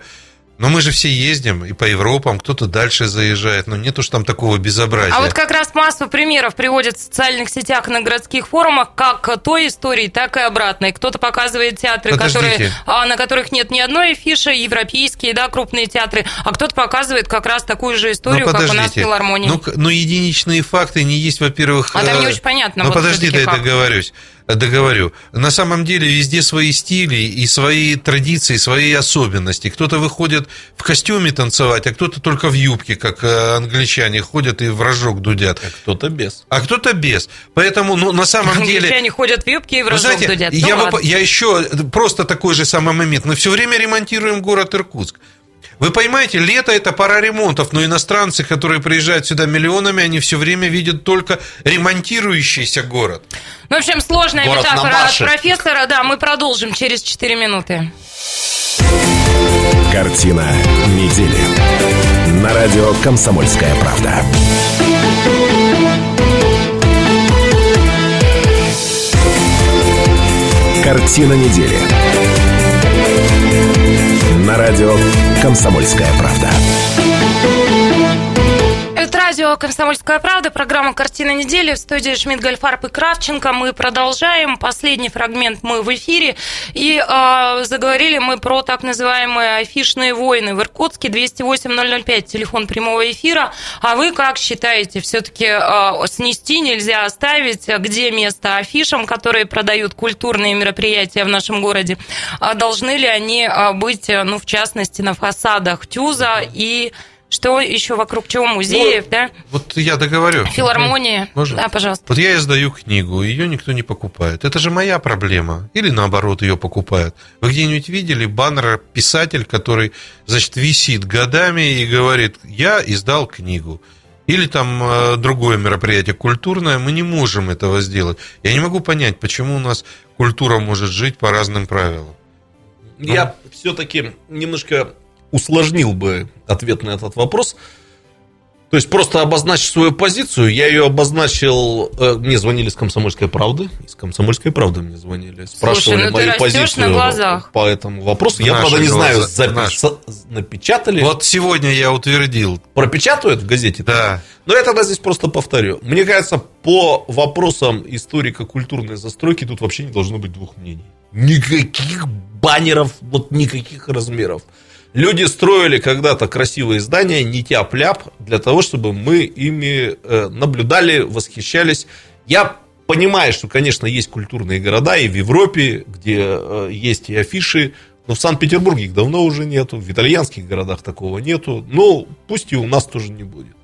Но мы же все ездим и по Европам, кто-то дальше заезжает, но нет уж там такого безобразия. А вот как раз массу примеров приводят в социальных сетях на городских форумах, как той истории, так и обратной. Кто-то показывает театры, Подождите. которые, а, на которых нет ни одной афиши, европейские, да, крупные театры, а кто-то показывает как раз такую же историю, Ну, как у нас в филармонии. Ну, к- ну, единичные факты не есть, во-первых... А там э, не очень понятно, Ну, вот подожди, да я как. Договорю. На самом деле везде свои стили и свои традиции, свои особенности. Кто-то выходит в костюме танцевать, а кто-то только в юбке, как э, англичане ходят и в рожок дудят. Кто-то без. А кто-то без. Поэтому, ну, на самом деле... Англичане ходят в юбке и в рожок знаете, дудят. Ну я, бы я еще просто такой же самый момент. Мы все время ремонтируем город Иркутск. Вы понимаете, лето это пора ремонтов, но иностранцы, которые приезжают сюда миллионами, они все время видят только ремонтирующийся город. Ну, в общем, сложная Город метафора от профессора. Да, мы продолжим через 4 минуты. Картина недели. На радио «Комсомольская правда». Картина недели. На радио «Комсомольская правда». Радио «Комсомольская правда», программа «Картина недели» в студии Шмидт, Гольфарб и Кравченко. Мы продолжаем. Последний фрагмент мы в эфире. И э, заговорили мы про так называемые афишные войны в Иркутске. 208-005, телефон прямого эфира. А вы как считаете, все-таки э, снести нельзя оставить? Где место афишам, которые продают культурные мероприятия в нашем городе? А должны ли они быть, ну, в частности, на фасадах ТЮЗа и... Что еще вокруг чего? Музеев, да? Вот я договорю. Филармония. Можно? Да, пожалуйста. Вот я издаю книгу, ее никто не покупает. Это же моя проблема. Или наоборот, ее покупают. Вы где-нибудь видели баннер писатель, который, значит, висит годами и говорит, я издал книгу. Или там э, другое мероприятие культурное, мы не можем этого сделать. Я не могу понять, почему у нас культура может жить по разным правилам. Я все-таки немножко усложнил бы ответ на этот вопрос. То есть просто обозначить свою позицию. Я ее обозначил. э, Мне звонили с комсомольской правды. Из комсомольской правды мне звонили. Спрашивали ну ты мою позицию на глазах. по этому вопросу. В Я, правда, не знаю, глаза, наши. запис- напечатали. Вот сегодня я утвердил. Пропечатают в газете? Да. Но я тогда здесь просто повторю. Мне кажется, по вопросам историко-культурной застройки тут вообще не должно быть двух мнений. Никаких баннеров, вот никаких размеров. Люди строили когда-то красивые здания, не тяп-ляп, для того, чтобы мы ими э, наблюдали, восхищались. Я понимаю, что, конечно, есть культурные города и в Европе, где э, есть и афиши, но в Санкт-Петербурге их давно уже нету, в итальянских городах такого нету. Ну, пусть и у нас тоже не будет.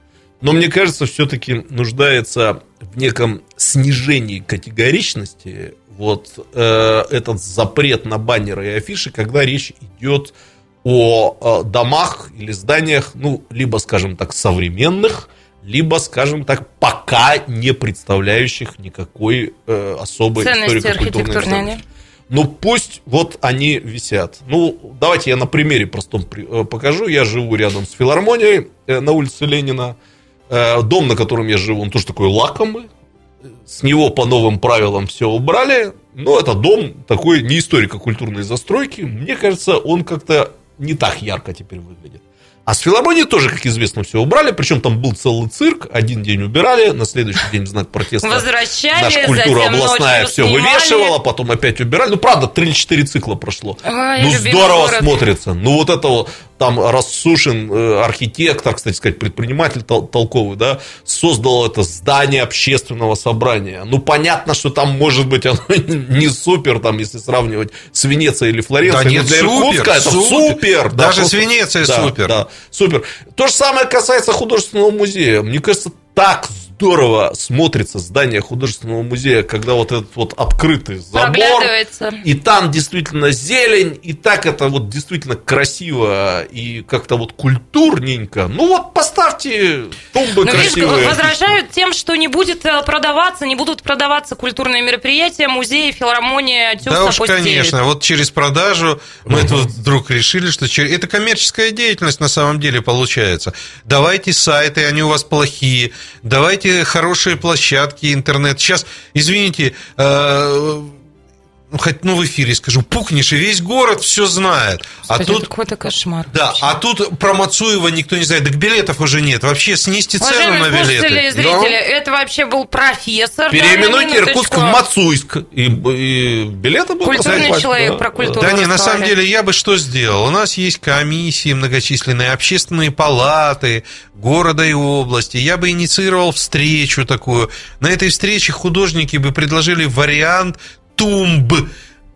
Но мне кажется, все-таки нуждается в неком снижении категоричности вот э, этот запрет на баннеры и афиши, когда речь идет о э, домах или зданиях, ну, либо, скажем так, современных, либо, скажем так, пока не представляющих никакой э, особой историко-культурной. Ну, пусть вот они висят. Ну, давайте я на примере простом э, покажу. Я живу рядом с филармонией э, на улице Ленина. Э, Дом, на котором я живу, он тоже такой лакомый. С него по новым правилам все убрали. Но это дом такой не историко-культурной застройки. Мне кажется, он как-то не так ярко теперь выглядит. А с филармонии тоже, как известно, все убрали. Причем там был целый цирк. Один день убирали, на следующий день в знак протеста Возвращали, наша культура областная все снимали. вывешивала, потом опять убирали. Ну, правда, 3 или 4 цикла прошло. Ой, ну, здорово город. смотрится. Ну, вот это вот там Рассушин, э, архитектор, кстати сказать, предприниматель тол- толковый, да, создал это здание общественного собрания. Ну, понятно, что там, может быть, оно не супер, там, если сравнивать с Венецией или Флоренцией. Да нет, для супер, Иркутска это супер. супер. да, Даже с просто- Венецией да, супер. Да, супер. То же самое касается художественного музея. Мне кажется, так здорово смотрится здание художественного музея, когда вот этот вот открытый забор. И там действительно зелень, и так это вот действительно красиво и как-то вот культурненько. Ну вот поставьте тумбы Но видишь, красивые. возражают тем, что не будет э, продаваться, не будут продаваться культурные мероприятия, музеи, филармония, тюз Да уж, конечно. Вот через продажу мы тут вдруг решили, что через... это коммерческая деятельность на самом деле получается. Давайте сайты, они у вас плохие. Давайте хорошие площадки, интернет. Сейчас, извините, э, ну, хоть ну, в эфире скажу, пукнешь, и весь город все знает. А Господи, тут это какой-то кошмар. Да, вообще. а тут про Мацуева никто не знает. Так билетов уже нет. Вообще снизьте цену на Уважаемые слушатели и билеты. зрители, это вообще был профессор. да, Переименуйте. Иркутск в Мацуйск. И, и билеты будут Культурный раздавать, человек да. про культуру. Да не, на самом деле я бы что сделал? У нас есть комиссии многочисленные, общественные палаты города и области. Я бы инициировал встречу такую. На этой встрече художники бы предложили вариант тумб.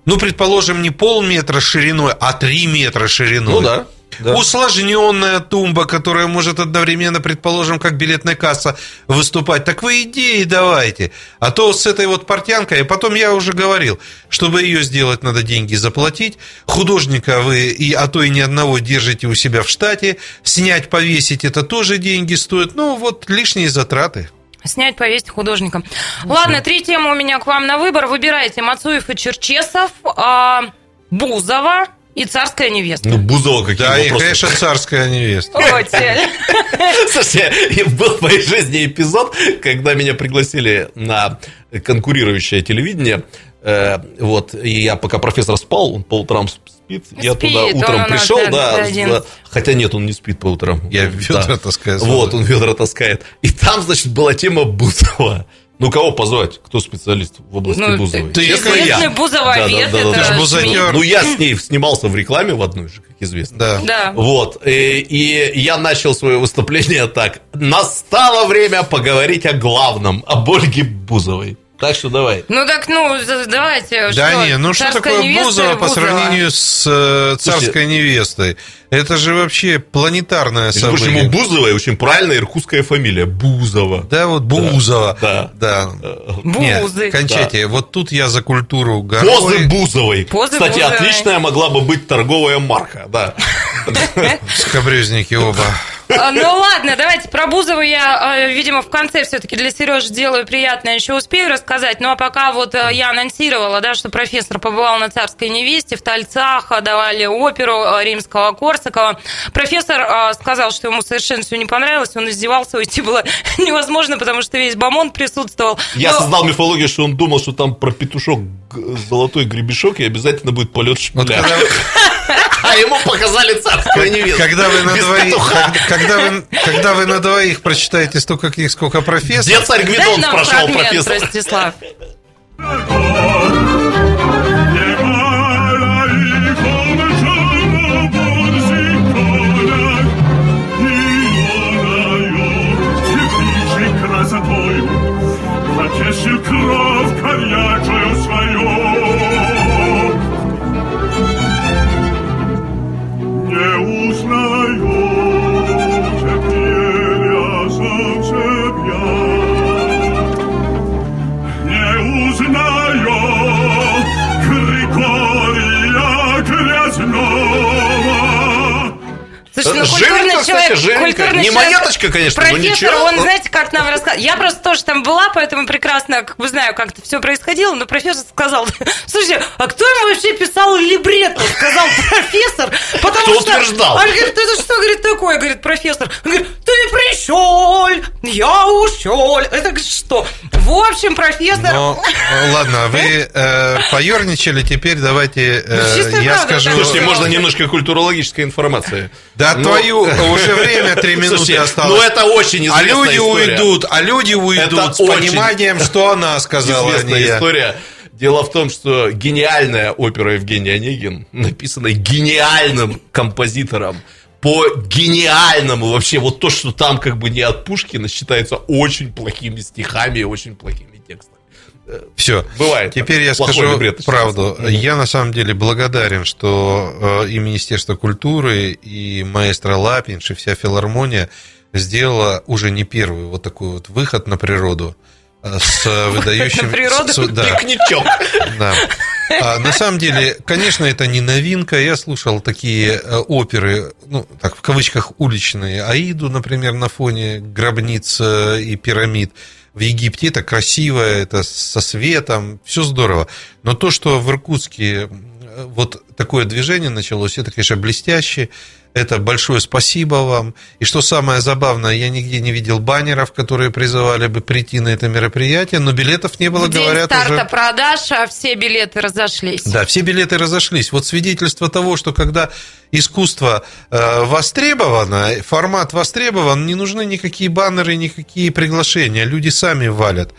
Ну, предположим, не полметра шириной, а три метра шириной. Ну да. Да. Усложненная тумба, которая может одновременно, предположим, как билетная касса выступать. Так вы идеи давайте. А то с этой вот портянкой, а потом я уже говорил, чтобы ее сделать, надо деньги заплатить. Художника вы, и, а то и ни одного, держите у себя в штате. Снять, повесить, это тоже деньги стоит. Ну, вот лишние затраты. Снять, повесить художникам. Ладно, три темы у меня к вам на выбор. Выбирайте Мацуев и Черчесов, а, Бузова и царская невеста. Ну, Бузова какие Да, и, вопросы? конечно, царская невеста. Слушайте, был в моей жизни эпизод, когда меня пригласили на конкурирующее телевидение. Э, вот, и я пока профессор спал, он по утрам спит, я Спит, туда он у утром пришел, да, да, хотя нет, он не спит по утрам. Я Да. ведра таскаю. Вот, он ведра таскает. И там, значит, была тема Бузова. Ну, кого позвать? Кто специалист в области Ну, Бузовой? ты Честно, я. Бузововед, Да, да, да, да, ж да. бузатер. Ну, я с ней снимался в рекламе в одной же, как известно. Да. Да. Вот, и, и я начал свое выступление так. Настало время поговорить о главном, об Ольге Бузовой. Так что давай. Ну так, ну, давайте. Да что, не, ну что такое Бузова по сравнению с э, царской невестой? Это же вообще планетарное Между прочим, у событие. Бузовой очень правильная иркутская фамилия. Бузова. Да, вот Бузова. Да. Да. Бузы. Нет, кончайте. Вот тут я за культуру Позы горой. Бузовой. Позы Кстати, Бузовой. отличная могла бы быть торговая марка. Да. Скобрезники оба. А, Ну ладно, давайте про Бузову я, э, видимо, в конце все-таки для Сережи сделаю приятное, еще успею рассказать. Ну а пока вот э, я анонсировала, да, что профессор побывал на царской невесте, в Тальцах, э, давали оперу э, римского Корсакова. Профессор э, сказал, что ему совершенно все не понравилось, он издевался, уйти было невозможно, потому что весь бомонд присутствовал. Я Но- создал мифологию, что он думал, что там про петушок золотой гребешок и обязательно будет полет шмеля. А ему показали царскую невесту. когда вы на двоих, когда, вы, когда вы на двоих прочитаете столько книг, сколько профессор, Где царь Гвидон, спрашивал фрагмент, профессор. Ростислав. cross. Ну, культурный кстати, человек, живенько. культурный Не человек, монеточка, конечно, но профессор, ничего. он, знаете, как нам рассказал. Я просто тоже там была, поэтому прекрасно как бы знаю, как это все происходило, но профессор сказал, слушайте, а кто ему вообще писал либретто? Сказал профессор. Потому Кто что... утверждал? Он говорит, это что, говорит, такое, говорит профессор? Он говорит, ты пришел, я ушел. Это говорит, что? В общем, профессор... Ну, э, ладно, вы э, поерничали, теперь давайте э, я правда, скажу... Слушайте, можно немножко культурологической информации. Да Ну, твою, уже время, три минуты Слушайте, осталось. Ну, это очень а известная люди история. уйдут, а люди уйдут Это с очень пониманием, что она сказала, а не Известная я. история. Дело в том, что гениальная опера Евгения Онегин, написанная гениальным композитором, по гениальному вообще, вот то, что там как бы не от Пушкина, считается очень плохими стихами и очень плохими. Все. Бывает. Теперь я скажу либретто правду. считается. Я на самом деле благодарен, что э, и Министерство культуры, и маэстро Лапинш, и вся филармония сделала уже не первый вот такой вот выход на природу э, с выдающим... на природу? с- да, Пикничок. да. А, на самом деле, конечно, это не новинка. Я слушал такие э, оперы, ну, так, в кавычках, уличные. Аиду, например, на фоне гробниц и пирамид. В Египте это красиво, это со светом, все здорово. Но то, что в Иркутске э, вот такое движение началось, это, конечно, блестяще. Это большое спасибо вам. И что самое забавное, я нигде не видел баннеров, которые призывали бы прийти на это мероприятие, но билетов не было, В день говорят, старта уже. продаж, а все билеты разошлись. Да, все билеты разошлись. Вот свидетельство того, что когда искусство э, востребовано, формат востребован, не нужны никакие баннеры, никакие приглашения. Люди сами валят.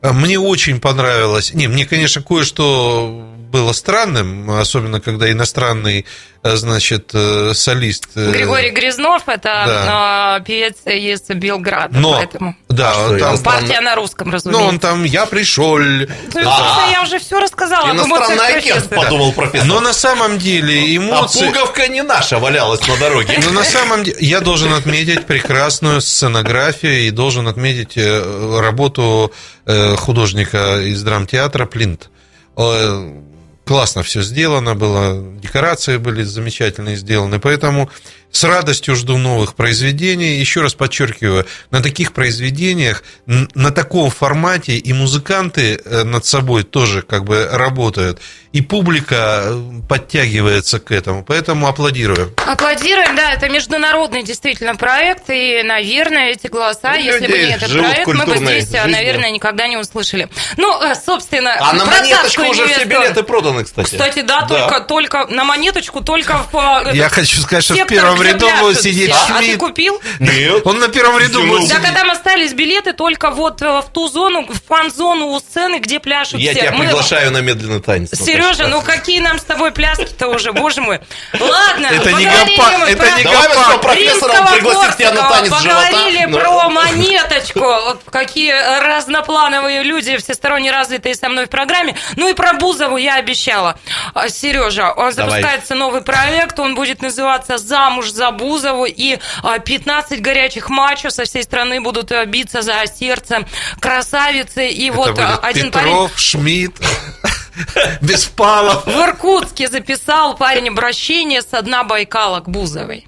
Э, Мне очень понравилось. Не, мне, конечно, кое-что было странным, особенно когда иностранный значит, э, солист. э, Григорий Грязнов, это Да. а, певец из Белграда, Но, поэтому. да, А там, Партия на русском, ну, разумеется. он там, я пришел. Ну, собственно, я уже все рассказала. Иностранный агент, подумал профессор. Но на самом деле А эмоции... пуговка не наша валялась на дороге. Но на самом деле я должен отметить прекрасную сценографию и должен отметить э, работу э, художника из драмтеатра Плинт. Классно все сделано было, декорации были замечательные сделаны, поэтому с радостью жду новых произведений. Еще раз подчеркиваю, на таких произведениях, на таком формате и музыканты э, над собой тоже как бы работают, и публика э, подтягивается к этому, поэтому аплодирую. Аплодируем, да, это международный действительно проект, и, наверное, эти голоса, Ну, если бы не этот проект, мы бы здесь, а, жизнью. наверное, никогда не услышали. Ну, э, собственно, А на монеточку уже все билеты проданы, кстати. Кстати, да, Только, только на монеточку, только в... э, Я хочу сказать, что в сектор, первом ряду будет сидеть все. А ты Шмидт. купил? Нет. Он на первом ряду Ну, будет Так, а сидеть. там остались билеты только вот э, в ту зону, в фан-зону у сцены, где пляшут Я все. тебя Мы- приглашаю на медленный танец. Сережа, ну какие нам с тобой пляски-то уже, боже мой. Ладно, Это не гопак, мы это про не мы гопак. профессора Римского пригласим тебя на танец. Поговорили Ну. про монеточку. Какие разноплановые люди, всесторонне развитые со мной в программе. Ну и про Бузову я обещала. А, Сережа, он запускается новый проект, он будет называться «Замуж за Бузову», и а, 15 горячих мачо со всей страны будут а, биться за сердце красавицы. И Это вот а, будет один парень... Петров, Шмидт, Беспалов. В Иркутске записал парень обращение со дна Байкала к Бузовой.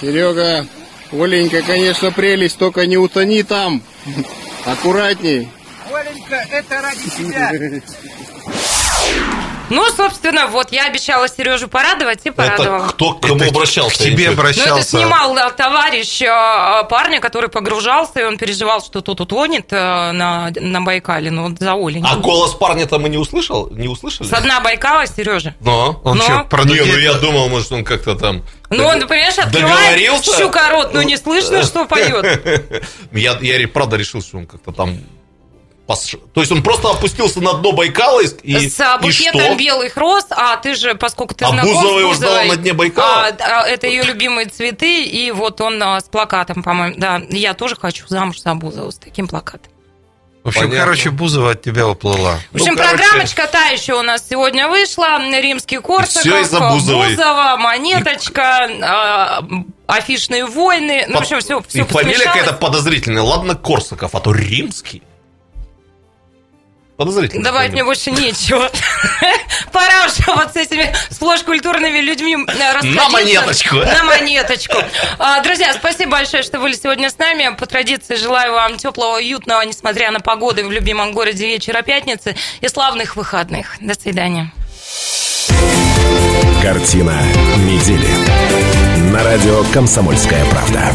Серега, Оленька, конечно, прелесть, только не утони там. Аккуратней. Ну, собственно, вот я обещала Сережу порадовать и Это порадовала. кто к кому Это обращался? К тебе я не Ну, это обращался. снимал да, товарищ э, парня, который погружался, и он переживал, что тот утонет э, на, на Байкале, ну, вот за Олей. А голос парня-то мы не услышал? Не услышали? Со дна Байкала, Сережа. Но. Он Но- что, про Не, ну я думал, может, он как-то там... Ну, он, понимаешь, открывает щука рот, но не слышно, что поет. Я, я правда решил, что он как-то там... То есть он просто опустился на дно Байкала и, и, С а, и что? букетом белых роз, а ты же, поскольку ты А знаком Бузова с его ждала Бузовой, на дне Байкала? а, это ее любимые цветы, и вот он а, с плакатом, по-моему, да, я тоже хочу замуж за Бузову с таким плакатом. В общем, Понятно. короче, Бузова от тебя уплыла. В общем, Ну, короче. программочка та еще у нас сегодня вышла. Римский Корсаков, Бузовой. Бузова, Монеточка, а, афишные войны. Ну, в общем, все, И все фамилия какая-то подозрительная. Ладно, Корсаков, а то римский. Подозрительно. Добавить мне больше нечего. Пора уже вот с этими сплошь культурными людьми э, расходиться. На монеточку. На монеточку. А, Друзья, спасибо большое, что были сегодня с нами. По традиции желаю вам теплого, уютного, несмотря на погоду в любимом городе вечера пятницы и славных выходных. До свидания. Картина недели. На радио «Комсомольская правда».